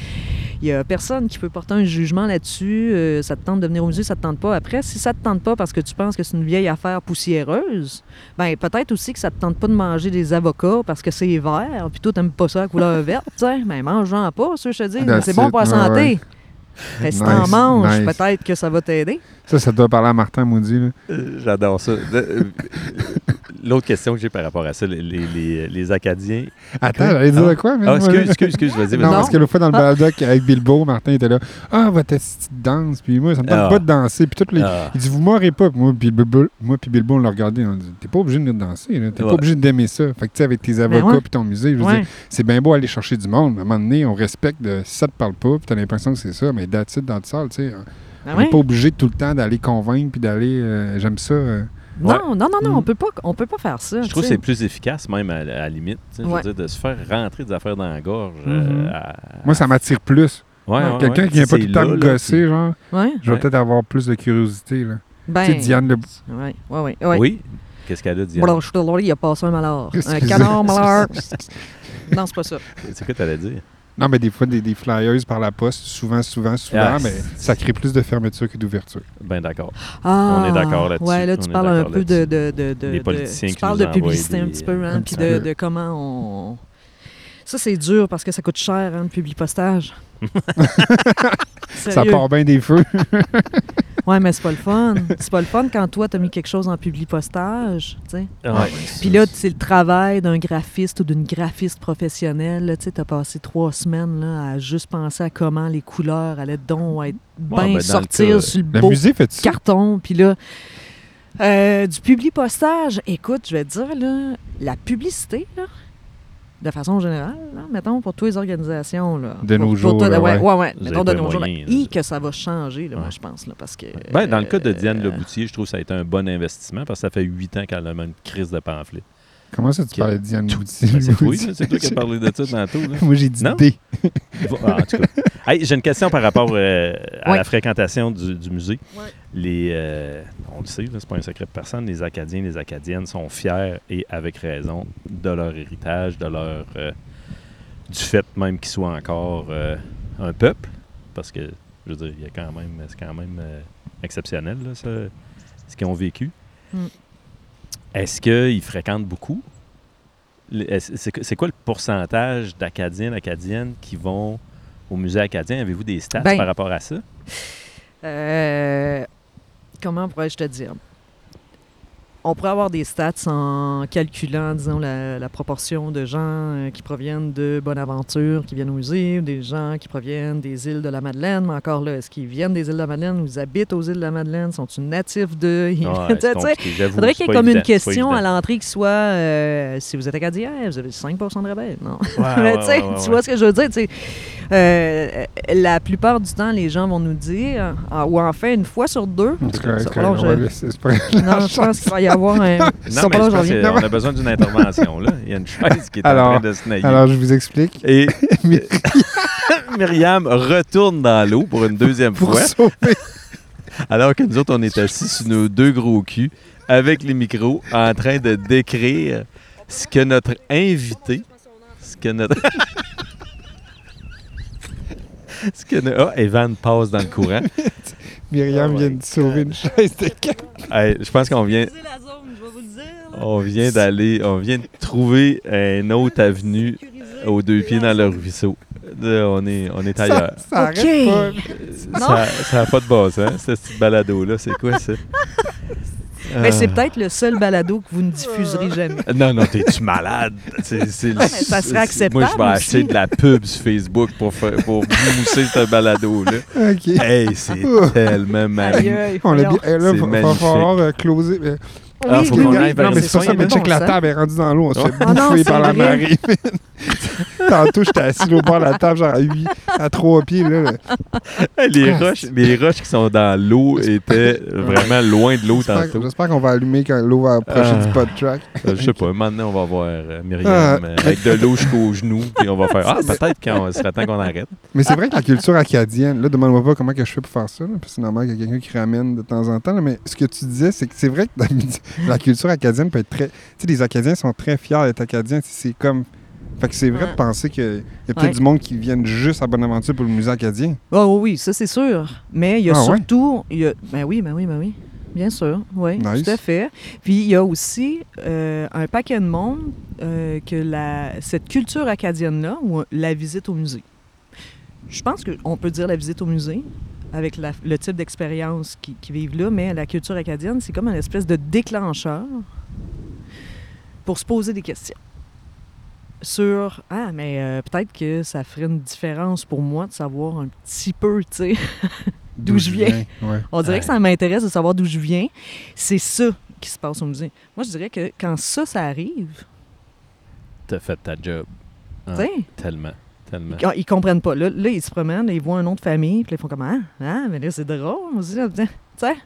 il y a personne qui peut porter un jugement là-dessus. Euh, ça te tente de venir au musée, ça te tente pas. Après, si ça te tente pas parce que tu penses que c'est une vieille affaire poussiéreuse, ben peut-être aussi que ça te tente pas de manger des avocats parce que c'est vert, puis toi, t'aimes pas ça à couleur verte, tu sais. Ben mange-en pas, ça, je te dis. C'est bon pour la santé. ouais. Si t'en Nice, manges, nice. peut-être que ça va t'aider. Ça, ça doit parler à Martin Maudit. Là. Euh, J'adore ça. De- euh, L'autre question que j'ai par rapport à ça, les, les, les- les Acadiens. Attends, j'allais dire Ah. quoi? Ah, excuse, excuse, excuse, vas-y. Non, Non. parce que l'autre fois dans le Ah. balado avec Bilbo, Martin était là. Ah, votre petite danse. Puis moi, ça me tente Ah. pas de danser. Puis toutes les. Ah. Il dit, vous m'aurez pas. Puis moi, puis Bilbo, moi, puis Bilbo, on l'a regardé. On dit, t'es pas obligé de venir danser. T'es Ouais. pas obligé d'aimer ça. Fait que, tu sais, avec tes avocats Ben ouais. puis ton musée, je veux Ouais. dire, c'est bien beau aller chercher du monde. mais À un moment donné, on respecte de, si ça te parle pas. Puis t'as l'impression que c'est ça. Mais that's it dans le salle, tu sais. Ben on n'est ouais? pas obligé tout le temps d'aller convaincre puis d'aller. euh, J'aime ça. euh. Non, non, non, non, Mm. on peut pas, on peut pas faire ça. Je trouve que c'est plus efficace, même à, à la limite. je veux Ouais. dire, de se faire rentrer des affaires dans la gorge. euh, Mhm. à- Moi, ça m'attire plus. Ouais, ouais, Quelqu'un ouais. qui vient pas tout le temps là, me là, gosser, genre. Ouais. Je vais Ouais. peut-être avoir plus de curiosité, là. Ben, Tu sais, Diane le. Ouais, ouais, ouais. puis- ouais. Oui. Qu'est-ce qu'elle a dit? Bon, je suis désolé, il a passé un malheur. Un canard malheur. non, c'est pas ça. C'est quoi t'allais dire? Non, mais des fois, des, des flyers par la poste, souvent, souvent, souvent, Ah, mais ça crée plus de fermeture que d'ouverture. Ben d'accord. Ah, est d'accord là-dessus. Ouais, là, On tu est parles un d'accord peu de, là-dessus. de, de, politiciens Tu qui parles nous de publicité un petit peu, un hein, puis petit de, peu. de comment on. Ça, c'est dur parce que ça coûte cher, hein, le publipostage. Ça Sérieux. part bien des feux. Ouais, mais c'est pas le fun. C'est pas le fun quand toi, t'as mis quelque chose en publipostage, tu sais. Ouais. Puis là, c'est le travail d'un graphiste ou d'une graphiste professionnelle. là, Tu sais, t'as passé trois semaines là, à juste penser à comment les couleurs allaient donc être Ouais, ben, bien le sortir cas- sur le beau musée fait ça. carton. Puis là, euh, du publipostage, écoute, je vais te dire, là, la publicité, là, de façon générale, là, mettons, pour toutes les organisations. Là, De pour- nos pour jours, toi, là, ouais, ouais. ouais, ouais, Vous mettons de nos jours. là. que ça va changer, là, moi, je pense, là, parce que... Ben, dans le cas de Diane euh, Leboutier, je trouve que ça a été un bon investissement parce que ça fait huit ans qu'elle a même une crise de pamphlet. Comment ça, tu parlais de Diane Moutier? Ben, c'est toi, là, c'est toi qui as parlé de ça tantôt. là. Moi, j'ai dit Non? D. Ah, en tout cas. Hey, J'ai une question par rapport euh, à Ouais. la fréquentation du, du musée. Ouais. Les, euh, on le sait, c'est pas un secret de personne, les Acadiens les Acadiennes sont fiers et avec raison de leur héritage, de leur euh, du fait même qu'ils soient encore euh, un peuple, parce que je veux dire, il y a quand même, c'est quand même euh, exceptionnel là, ça, ce qu'ils ont vécu. Mm. Est-ce qu'ils fréquentent beaucoup? C'est quoi le pourcentage d'Acadiens, d'Acadiennes qui vont au musée acadien? Avez-vous des stats Ben, par rapport à ça? Euh, comment pourrais-je te dire? On pourrait avoir des stats en calculant, disons, la, la proportion de gens euh, qui proviennent de Bonaventure, qui viennent au musée, ou des gens qui proviennent des îles de la Madeleine. Mais encore là, est-ce qu'ils viennent des îles de la Madeleine ou ils habitent aux îles de la Madeleine? Sont-ils natifs de... Ouais, Il faudrait qu'il y ait comme évident, une question à l'entrée qui soit euh, si vous êtes acadien, vous avez 5% de rabais. Non. Ouais, Mais ouais, tu vois ce que je veux dire? Euh, la plupart du temps, les gens vont nous dire, ah, ou enfin une fois sur deux, correct, je- on va laisser- c'est pas grave. non, je pense qu'il va y avoir un. Non, mais viens. qu'on a besoin d'une intervention. Là. Il y a une chaise qui est en train de se nailler. Alors, je vous explique. Et Myriam retourne dans l'eau pour une deuxième Pour fois. sauver, Alors que nous autres, on est assis sur nos deux gros culs avec les micros en train de décrire ce que notre invité, ce que notre. Ce que Ah, Evan passe dans le courant. Myriam Oh vient de sauver une chaise de camp. Hey, je pense qu'on vient, la zone, je vais vous le dire. on vient d'aller, on vient de trouver une autre avenue aux deux pieds dans le ruisseau. On est, on est ailleurs. Ça, ça arrête Ok. pas. Ça, ça n'a pas de base, hein, ce petit balado-là. C'est quoi ça? Mais c'est peut-être le seul balado que vous ne diffuserez jamais. Non, non, t'es-tu malade? C'est, c'est le- mais ça serait c'est- Moi, je vais acceptable acheter de la pub sur Facebook pour, faire, pour mousser ce balado-là. OK. Hey, c'est tellement magnifique. On l'a bien. eh, là, C'est va, va magnifique. falloir euh, closer. Ah, faut qu'on non, mais c'est pas ça. Mais check la table est rendue dans l'eau. On se fait Ah bouffer par la marée. Tantôt, j'étais assis au bord de la table, genre à, huit- à trois pieds. Là, là. Les Ah, roches, les roches qui sont dans l'eau étaient vraiment loin de l'eau J'espère tantôt. j'espère qu'on va allumer quand l'eau va approcher Ah. du pod track. Euh, Je sais pas, maintenant on va voir euh, Myriam Ah. euh, avec de l'eau jusqu'aux genoux, puis on va faire Ah, peut-être qu'il serait temps qu'on arrête. Mais c'est vrai que la culture acadienne, là, demande-moi pas comment que je fais pour faire ça, là, parce que c'est normal qu'il y a quelqu'un qui ramène de temps en temps, là, mais ce que tu disais, c'est que c'est vrai que la, culture acadienne peut être très... Tu sais, les Acadiens sont très fiers d'être Acadiens, c'est comme... Fait que c'est vrai Ouais. de penser qu'il y a peut-être Ouais. du monde qui viennent juste à Bonaventure pour le musée acadien. Ah oui, oui, ça c'est sûr. Mais il y a Ah surtout. y a- ben oui, ben oui, ben oui. Bien sûr, oui, Nice. tout à fait. Puis il y a aussi euh, un paquet de monde euh, que la, cette culture acadienne-là, ou la visite au musée. Je pense qu'on peut dire la visite au musée avec la- le type d'expérience qui, qui vivent là, mais la culture acadienne, c'est comme une espèce de déclencheur pour se poser des questions sur ah mais euh, peut-être que ça ferait une différence pour moi de savoir un petit peu tu sais D'où je viens. Ouais. on dirait Ouais. que ça m'intéresse de savoir d'où je viens c'est ça qui se passe au musée moi je dirais que quand ça ça arrive T'as fait ta job. Sais Tellement, tellement. ils, ils comprennent pas là, là ils se promènent ils voient un nom de famille puis là, ils font comme ah, ah mais là c'est drôle tu sais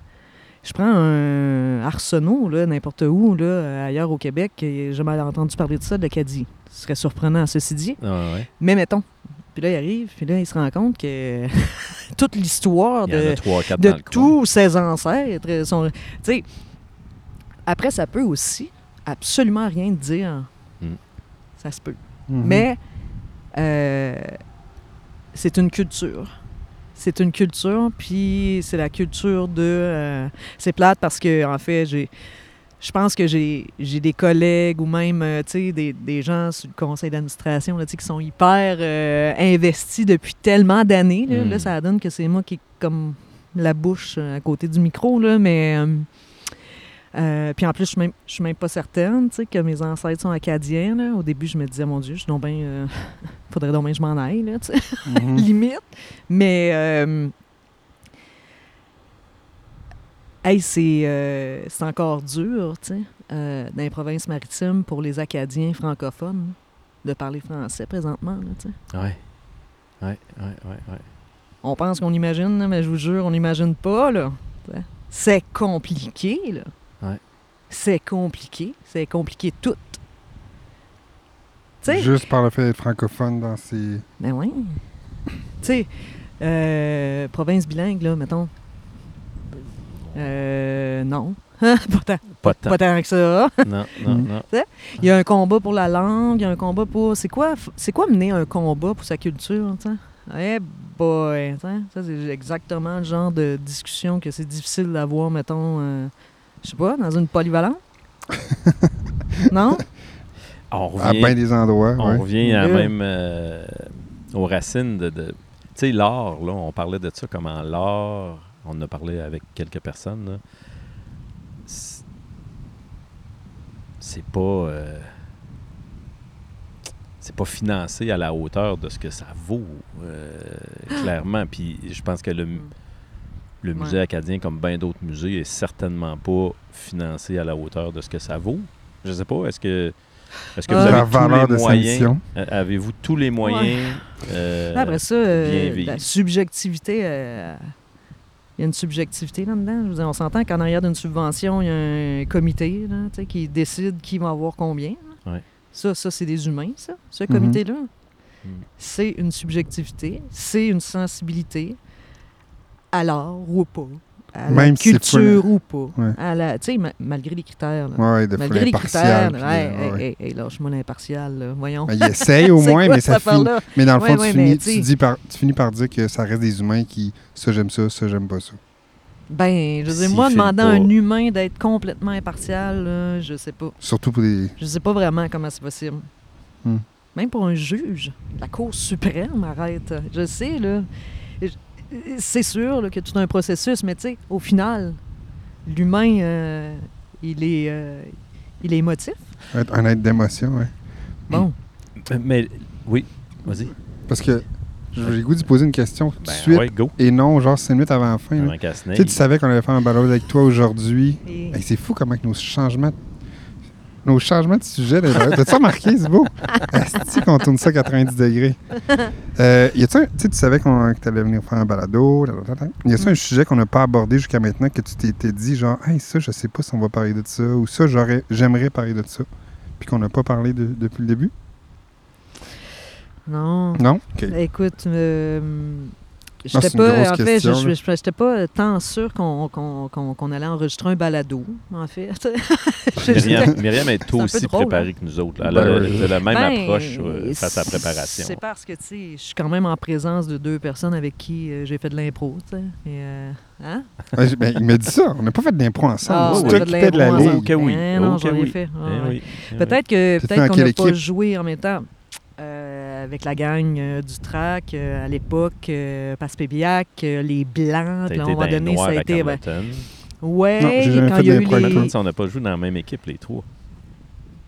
je prends un Arsenault, là, n'importe où, là, ailleurs au Québec, et j'ai jamais entendu parler de ça, de l'Acadie. Ce serait surprenant, ceci dit. Ah, ouais. Mais mettons. Puis là, il arrive, puis là, il se rend compte que toute l'histoire de, de tous ses ancêtres sont. Tu sais, après, ça peut aussi absolument rien dire. Mm. Ça se peut. Mhm. Mais euh, c'est une culture. C'est une culture, puis c'est la culture de. euh, c'est plate parce que, en fait, j'ai. Je pense que j'ai des collègues ou même euh, des, des gens sur le conseil d'administration qui sont hyper euh, investis depuis tellement d'années. Là. Mm. Là, ça donne que c'est moi qui comme la bouche à côté du micro, là, mais. Euh, puis en plus, je suis même, je suis même pas certaine tu sais, que mes ancêtres sont acadiens. là. Au début, je me disais, mon Dieu, je donc euh, faudrait donc bien que je m'en aille, là, tu sais, Mhm. limite. Mais. euh, hey, c'est c'est encore dur, tu sais, dans les provinces maritimes pour les Acadiens francophones de parler français présentement. Ouais, ouais, ouais, ouais. On pense qu'on imagine, mais je vous jure, on n'imagine pas, là. Tu sais. C'est compliqué, là. Ouais. C'est compliqué. C'est compliqué tout. Tu sais, Juste par le fait d'être francophone dans ces... ben oui. Tu sais, euh, province bilingue, là, mettons. Euh, non. pas, tant, Pas tant. pas tant que ça. Non, non, non. Il y a un combat pour la langue, il y a un combat pour. C'est quoi, c'est quoi mener un combat pour sa culture, tu sais? Eh boy, tu sais, ça c'est exactement le genre de discussion que c'est difficile d'avoir, mettons, euh, je sais pas, dans une polyvalente? non? On À revient, bien des endroits, on ouais. revient à même euh, aux racines de. de- tu sais, l'art, là, on parlait de ça, comment l'art, on en a parlé avec quelques personnes, là. C'est pas. euh, c'est pas financé à la hauteur de ce que ça vaut, euh, clairement. Puis je pense que le, le musée Ouais. acadien, comme bien d'autres musées, est certainement pas financé à la hauteur de ce que ça vaut. Je sais pas, est-ce que, est-ce que vous Ah. avez tous les moyens? euh, Avez-vous tous les moyens? euh, Après ça, euh, la subjectivité, euh, il y a une subjectivité là-dedans. Je veux dire, on s'entend qu'en arrière d'une subvention, il y a un comité là, qui décide qui va avoir combien. Ouais. Ça, ça c'est des humains, ça, ce Mhm. comité-là. Mm. C'est une subjectivité, c'est une sensibilité, alors ou pas. à la si culture ou pas. Ouais. À la, tu sais, ma- malgré les critères. là. Ouais, de malgré les critères. puis, Ouais, hey, ouais. hey, hey, lâche-moi l'impartial, là. voyons. Ben, il essaye au moins, quoi mais ça finit. Mais dans le fond, tu, finis, tu dis par, tu finis par dire que ça reste des humains qui. Ça, j'aime ça, ça, j'aime pas ça. Ben, je veux dire, moi, pas. à un humain d'être complètement impartial, là, je sais pas. Surtout pour des. Je sais pas vraiment comment c'est possible. Hmm. Même pour un juge, la Cour suprême, arrête. Je sais, là. C'est sûr là, que tout un processus, mais tu sais, au final, l'humain, euh, il, est, euh, il est émotif. être un être d'émotion, ouais. Bon. Mais oui, vas-y. Parce que j'ai le goût d'y poser une question tout de Ben, suite ouais, go. et non, genre 5 minutes avant la fin. là. Tu sais, tu savais qu'on allait faire un balado avec toi aujourd'hui. Et- Hey, c'est fou comment que nos changements. Nos changements de sujet. T'as-tu remarqué, c'est beau? Est-ce qu'on tourne ça à 90 degrés? Euh, y un. Tu sais, tu savais qu'on, que t'allais venir faire un balado. Y a-tu un sujet qu'on n'a pas abordé jusqu'à maintenant que tu t'es, t'es dit, genre, hey, ça, je sais pas si on va parler de ça, ou ça, j'aurais, j'aimerais parler de ça, puis qu'on n'a pas parlé de- depuis le début? Non. Non? Écoute, euh, j'étais pas, en fait, question, je- j'étais pas tant sûr qu'on qu'on- qu'on- qu'on allait enregistrer un balado, en fait. Myriam, Myriam est aussi drôle, préparée que nous autres. Elle Ben a, a la même Ben, approche euh, face à la préparation. C'est parce que, tu sais, je suis quand même en présence de deux personnes avec qui euh, j'ai fait de l'impro, tu sais. Et, euh, hein? Ben, il m'a dit ça. On n'a pas fait de l'impro ensemble. Ah, c'est on toi a fait de l'impro ensemble. Oui. Eh non, Ok, j'en ai oui. fait. Eh Ah, eh oui. Peut-être qu'on n'a pas joué en même temps. Avec la gang euh, du track euh, à l'époque, euh, Passe-Pébiac, euh, les Blancs, puis à un moment donné, noirs ça a été. ben, ouais, Non, quand il y a eu les. Maintenant, on n'a pas joué dans la même équipe, les trois.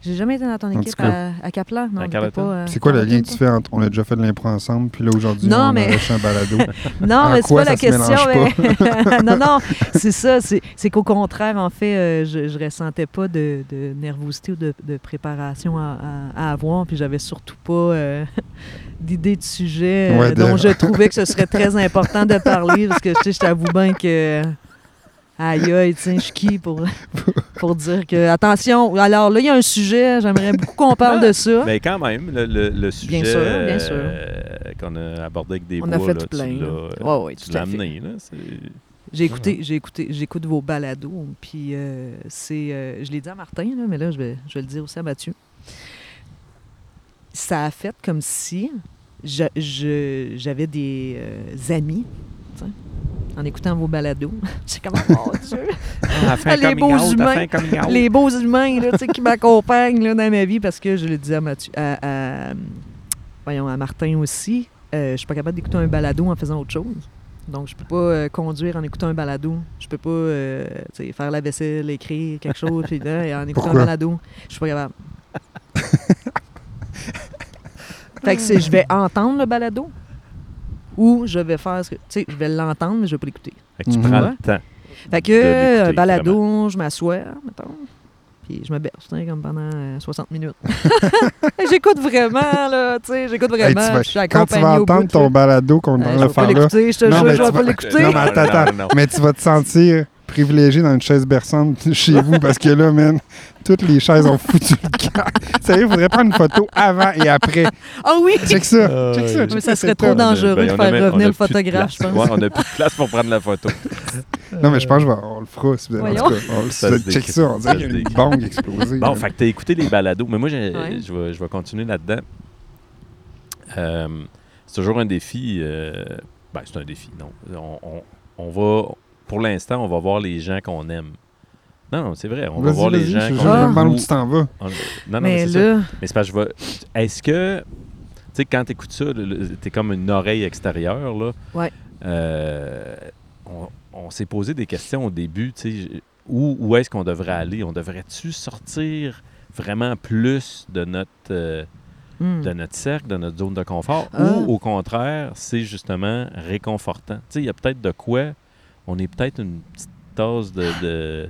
J'ai jamais été dans ton équipe à, à. Non, pas, euh, C'est quoi le lien que tu fais entre on a déjà fait de l'impro ensemble, puis là aujourd'hui Non, on mais- a un balado? Non, En mais c'est quoi pas la question. mais- non, non, c'est ça. C'est qu'au contraire, en fait, euh, je, je ressentais pas de, de nervosité ou de, de préparation à, à- à avoir. Puis j'avais surtout pas euh, d'idée de sujet euh, Ouais, dont je trouvais que ce serait très important de parler. Parce que tu sais, je t'avoue bien que. Aïe, aïe, tiens, je suis qui pour, pour dire que. Attention, alors là, il y a un sujet, j'aimerais beaucoup qu'on parle de ça. Mais quand même, le, le- le sujet sûr, bien sûr. euh, qu'on a abordé avec des On a fait là, tu plein, l'as- là. Ouais, ouais, tu tout l'as à fait. amené. J'ai écouté, j'ai écouté, j'écoute vos balados, puis euh, c'est, euh, je l'ai dit à Martin, là, mais là, je vais, je vais le dire aussi à Mathieu. Ça a fait comme si je- je- j'avais des euh, amis, tu sais, en écoutant vos balados. J'ai comme, oh Dieu, Ah, Les beaux humains. les beaux humains là, tu sais, qui m'accompagnent là, dans ma vie, parce que je l'ai dit à Mathieu, à, à- voyons, à Martin aussi, euh, je suis pas capable d'écouter un balado en faisant autre chose. Donc, je peux pas euh, conduire en écoutant un balado. Je peux pas euh, faire la vaisselle, écrire quelque chose, puis là, et en écoutant Pourquoi? un balado. Je suis pas capable. fait que c'est, je vais entendre le balado ou je vais faire ce que. Tu sais, je vais l'entendre, mais je vais pas l'écouter. Fait que tu Mhm. prends Ouais. le temps. Fait que, un balado, je m'assois, mettons, puis je me berce, sais, comme pendant euh, 60 minutes. j'écoute vraiment, là, tu sais, j'écoute Hey, tu vraiment. vas- je suis quand tu vas entendre ton balado qu'on Euh, va je le vais pas faire là, l'écouter, je te Non, jure, mais je tu vais vas- pas l'écouter. Non, mais attends, attends. non. mais tu vas te sentir privilégié dans une chaise berçante chez vous parce que là, man, toutes les chaises ont foutu le camp. Sérieux, il faudrait prendre une photo avant et après. Ah oui! Check ça. Ah, check ça. check Mais ça serait trop top. dangereux Ben, de on faire même- revenir le plus de photographe, place. je pense. Ouais, on n'a plus de place pour prendre la photo. Non, mais je pense qu'on le fera. si vous- en tout cas, on- Ça se check ça. On dirait qu'il y a une bombe explosée. Bon, là. fait que t'as écouté les balados. Mais moi, Ouais. je, vais, je vais continuer là-dedans. Euh, c'est toujours un défi. euh, ben, c'est un défi, non. On, on- on va, pour l'instant, on va voir les gens qu'on aime. Non, non, c'est vrai. On va voir les gens qu'on me demande où tu t'en vas. on- Non, non, mais Mais c'est ça. là, Mais c'est parce que je vais. Est-ce que. Tu sais, quand tu écoutes ça, t'es comme une oreille extérieure, là. Ouais. Euh, on on s'est posé des questions au début, tu sais. Où, où est-ce qu'on devrait aller? On devrait-tu sortir vraiment plus de notre, euh, hmm. de notre cercle, de notre zone de confort? Ah. Ou au contraire, c'est justement réconfortant? Tu sais, il y a peut-être de quoi. On est peut-être une petite tasse de, de,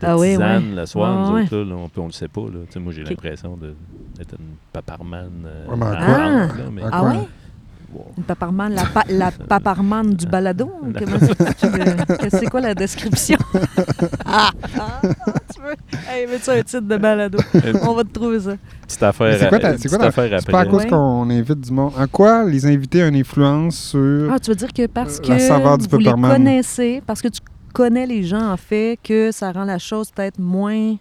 de Ah oui, tisane ouais. le soir, Ouais, nous ouais. autres, là, on, peut- on le sait pas. Là. Moi, j'ai Ok. l'impression d'être une paparman. euh, Ouais, mais quoi? langue, là, mais- Ah ouais? Wow. Une paparman, la, pa- la paparman du balado? Comment c'est- quoi la description? ah, ah, tu veux? Hey, mets-tu un titre de balado? On va te trouver ça. Petite affaire, C'est quoi à- ta- quoi petite ta- affaire C'est pas à après. cause Ouais. qu'on invite du monde. En quoi les invités ont une influence sur. Ah, tu veux dire que parce Euh, que la du vous les connaissez, parce que tu connais les gens, en fait, que ça rend la chose peut-être moins.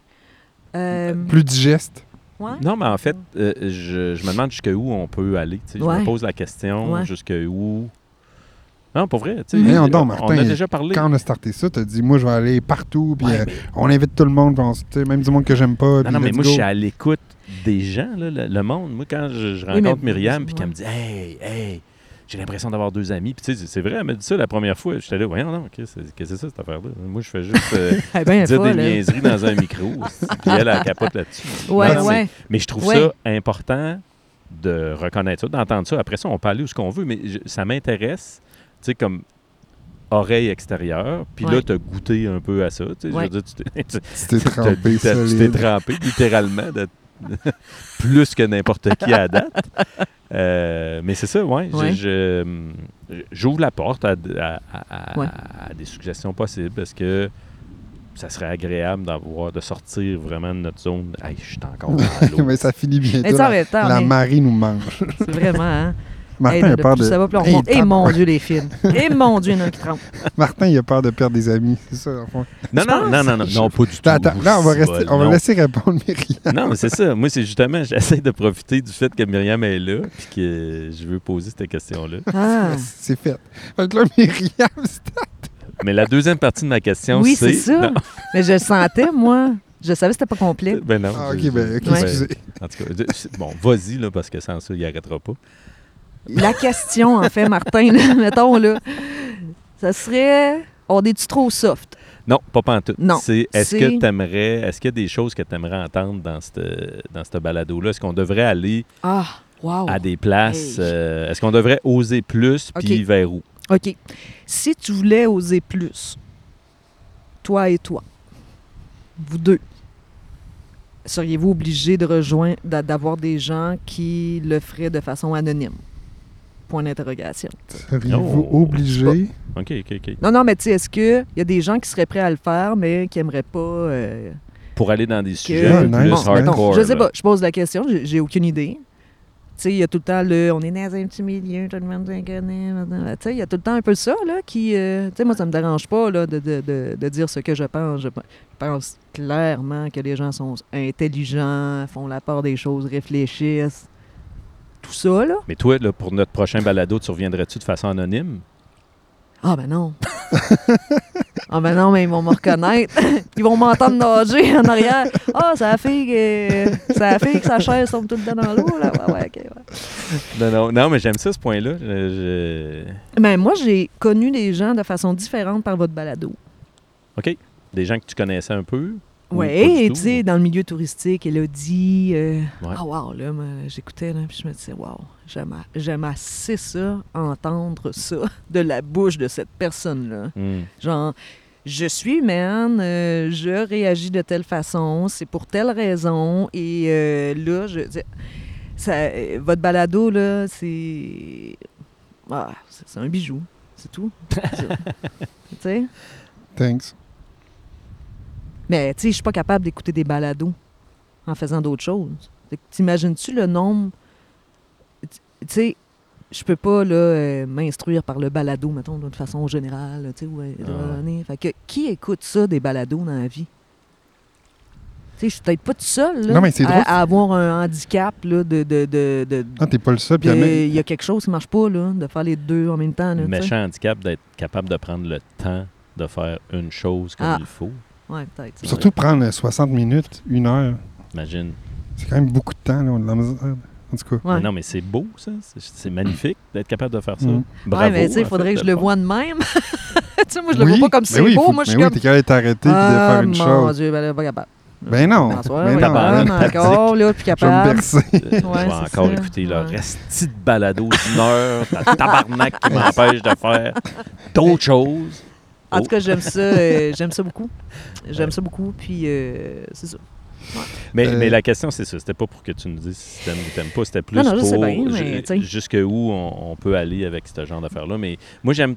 euh, Plus digeste? Ouais? Non, mais en fait, euh, je, je me demande jusqu'où on peut aller. tu sais. Je me pose la question Ouais. jusqu'où. Non, pour vrai. tu donc, on Martin, a déjà parlé. Quand on a starté ça, t'as dit, moi, je vais aller partout, puis Ouais, euh, mais- on invite tout le monde, on tu même du monde que j'aime pas. Non, non, mais moi, go. je suis à l'écoute des gens, là, le, le monde. Moi, quand je, je Oui, rencontre mais- Myriam, puis ouais. qu'elle me dit Hey, hey, j'ai l'impression d'avoir deux amis. Puis, tu sais, c'est vrai, elle m'a dit ça la première fois. J'étais là, voyons, non, qu'est-ce que c'est ça, cette affaire-là? Moi, je fais juste euh, Eh ben, dire des hein. niaiseries dans un micro. puis elle, elle capote là-dessus. Ouais, Non, ouais. Mais je trouve Ouais. ça important de reconnaître ça, d'entendre ça. Après ça, on peut aller où ce qu'on veut, mais je- ça m'intéresse, tu sais, comme oreille extérieure. Puis là, Ouais. tu as goûté un peu à ça. tu sais, Je veux dire, tu t'es- trempé, tu t'es trempé littéralement de- plus que n'importe qui à date. Euh, mais c'est ça, ouais. je- Ouais. je- J'ouvre la porte à, à- à- à- Ouais. à des suggestions possibles parce que ça serait agréable d'avoir de sortir vraiment de notre zone. Hey, je suis encore dans l'eau. mais ça finit bientôt. Mais La, temps, la mais marée nous mange. c'est vraiment, hein? Martin, Hey, a peur de... ça va, puis on Hey, remonte. Eh mon Dieu, les films. Eh mon Dieu, il y en a qui trempe. Martin, il a peur de perdre des amis. C'est ça, en fond. Non, non, non, non, non, non, pas du tout. Attends, là, on va, rester, on va laisser répondre Myriam. Non, mais c'est ça. Moi, c'est justement, j'essaie de profiter du fait que Myriam est là puis que je veux poser cette question-là. Ah. C'est fait. Que là, Myriam, c'est- Mais la deuxième partie de ma question, Oui, c'est... c'est ça. Non, Mais je le sentais, moi. Je savais que c'était pas complet. ben non. Ah, je- ok, ben, ok, excusez. En tout cas, bon, vas-y, là, parce que sans ça, il n'arrêtera pas. La question, en fait, Martin, là, mettons, là, ça serait... On est-tu trop soft? Non, pas pantoute. Non, C'est est-ce c'est- que t'aimerais, est-ce qu'il y a des choses que tu aimerais entendre dans cette, dans cette balado-là? Est-ce qu'on devrait aller Ah, wow. à des places? Hey. euh, est-ce qu'on devrait oser plus, puis Ok. vers où? OK. Si tu voulais oser plus, toi et toi, vous deux, seriez-vous obligés de rejoindre, d'a- d'avoir des gens qui le feraient de façon anonyme? Point d'interrogation. Seriez-vous Oh. obligé? OK, OK, OK. Non, non, mais tu sais, est-ce qu'il y a des gens qui seraient prêts à le faire, mais qui n'aimeraient pas. euh, Pour aller dans des que- sujets Ah, plus hardcore. je sais pas, je pose la question, j'ai aucune idée. Tu sais, il y a tout le temps le on est dans un petit milieu, tout le monde se connaît. Tu sais, il y a tout le temps un peu ça, là, qui. euh, tu sais, moi, ça me dérange pas, là, de, de, de, de dire ce que je pense. Je pe- je pense clairement que les gens sont intelligents, font la part des choses, réfléchissent. Tout ça, là. Mais toi, là, pour notre prochain balado, tu reviendrais-tu de façon anonyme? Ah, ben non. ah, ben non, mais ils vont me reconnaître. ils vont m'entendre nager en arrière. Ah, ça a fait que. Ça a fait que sa chaise tombe tout le temps dans l'eau, là. Ouais, ouais, ok, ouais. Non, non, non mais j'aime ça, ce point-là. Je- Ben, moi, j'ai connu des gens de façon différente par votre balado. OK. Des gens que tu connaissais un peu? Oui, du tu sais, dans le milieu touristique, Elodie. euh, Ouais. Ah, wow, là, moi, j'écoutais, là, puis je me disais, wow, j'aime assez ça, entendre ça de la bouche de cette personne-là. Hmm. Genre, je suis humaine, euh, je réagis de telle façon, c'est pour telle raison, et euh, là, je. Ça, euh, votre balado, là, c'est. Ah, c'est c'est un bijou, c'est tout. tu sais? Thanks. Mais, tu sais, je suis pas capable d'écouter des balados en faisant d'autres choses. Fait que T'imagines-tu le nombre? Tu sais, je peux pas là, euh, m'instruire par le balado, mettons, d'une façon générale. Tu sais, euh, Ah. donné. Fait que qui écoute ça, des balados dans la vie? Tu sais, je suis peut-être pas tout seul là, Non, mais c'est à, avoir un handicap là, de. de, de, de- Non, t'es pas le seul. Il y a- il y a quelque chose qui marche pas, là, de faire les deux en même temps. Là. Méchant handicap d'être capable de prendre le temps de faire une chose comme Ah. il faut. Ouais, peut-être. ça. Surtout prendre 60 minutes, une heure. Imagine. C'est quand même beaucoup de temps. Là, on a de la misère. En tout cas. Ouais. Mais non, mais c'est beau, ça. C'est- magnifique d'être capable de faire ça. Mm. Bravo. ouais, mais tu sais, il faudrait fait, que je le vois de même. tu sais, moi, je le Oui, vois pas comme c'est oui, beau. faut- moi, je suis oui, comme. t'es capable de t'arrêter et de Ah, faire une mon chose. Dieu, ben là, pas capable. Ben non. Ben non. Encore, là, puis Je vais me capable. bercer. Je vais encore écouter le Ouais. resti de balado d'une heure, la tabarnak qui m'empêche de faire d'autres choses. En tout cas, j'aime ça, euh, j'aime ça beaucoup. J'aime ça beaucoup, puis euh, c'est ça. Mais, Euh, mais la question, c'est ça. C'était pas pour que tu nous dises si t'aimes ou t'aimes pas. C'était plus Non, non, pour tu jusqu'où on, on peut aller avec ce genre d'affaires-là. Mais moi, j'aime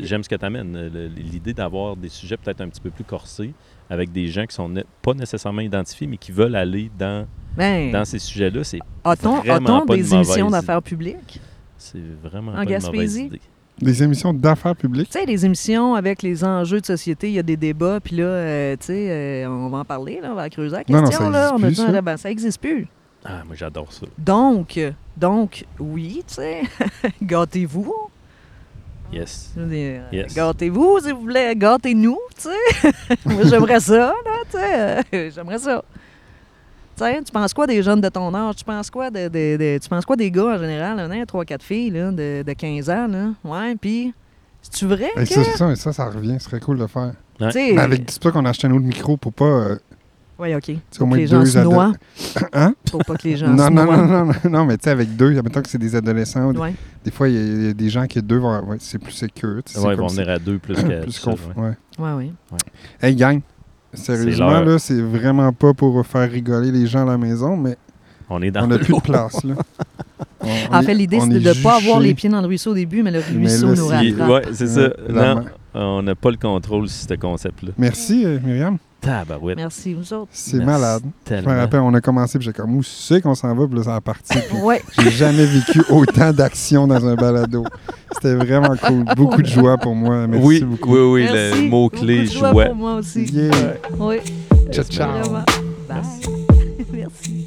j'aime ce que tu amènes. L'idée d'avoir des sujets peut-être un petit peu plus corsés avec des gens qui sont ne- pas nécessairement identifiés, mais qui veulent aller dans, Ben, dans ces sujets-là. C'est a-t-on vraiment pas des émissions d'affaires publiques? c'est vraiment En pas une mauvaise Gaspésie? idée. Des émissions d'affaires publiques. Tu sais, les émissions avec les enjeux de société, il y a des débats, puis là, euh, tu sais, euh, on va en parler, là, on va creuser la Non, non, question. ça là. On a dit, ça. ah, ben, ça existe plus. Ah, moi, j'adore ça. Donc, donc, oui, tu sais, gâtez-vous. Yes. Euh, Yes. Gâtez-vous, s'il vous plaît, gâtez-nous, tu sais. Moi, j'aimerais ça, là, tu sais. euh, j'aimerais ça. Tu penses quoi des jeunes de ton âge? Tu penses quoi de, de- de- tu penses quoi des gars en général, là, hein, 3-4 filles là, de, de 15 ans, là? Ouais, puis, c'est-tu vrai Et que... ça, ça, ça, ça revient. Ce serait cool de le faire. Ouais. Mais avec, c'est pour ça qu'on a acheté un autre micro pour pas. euh, Oui, OK. tu sais, au Pour moins que les gens se noient. Hein? Pour pas que les gens Non, se non, noient. non, non, non, non, mais tu sais, avec deux, admettons que c'est des adolescents. des- Ouais. Des fois, il y, a- y a des gens qui, deux, vont, ouais, c'est plus sécure. Ouais, ils vont venir à deux plus qu'à plus seul, ouais. ouais. Ouais, oui. Hey, gang, sérieusement, là, c'est vraiment pas pour faire rigoler les gens à la maison, mais On est dans on n'a plus l'eau. de place, là. On- on En fait, l'idée, c'est est de ne pas avoir les pieds dans le ruisseau au début, mais le Mais ruisseau là, nous rattrape. Ouais, c'est ça. Non, on n'a pas le contrôle sur ce concept-là. Merci, euh, Myriam. Tabarouette. Merci, vous autres. C'est Merci malade. Je me Tellement. rappelle, on a commencé, puis j'ai comme, où c'est qu'on s'en va, puis là, ça a parti. puis Ouais. J'ai jamais vécu autant d'action dans un balado. C'était vraiment cool. Beaucoup de joie pour moi. Merci oui, beaucoup. oui, oui, Merci. le mot-clé Beaucoup de joie joie. pour moi aussi. Yeah. Oui. Ciao, ciao. Bye. Merci. Merci.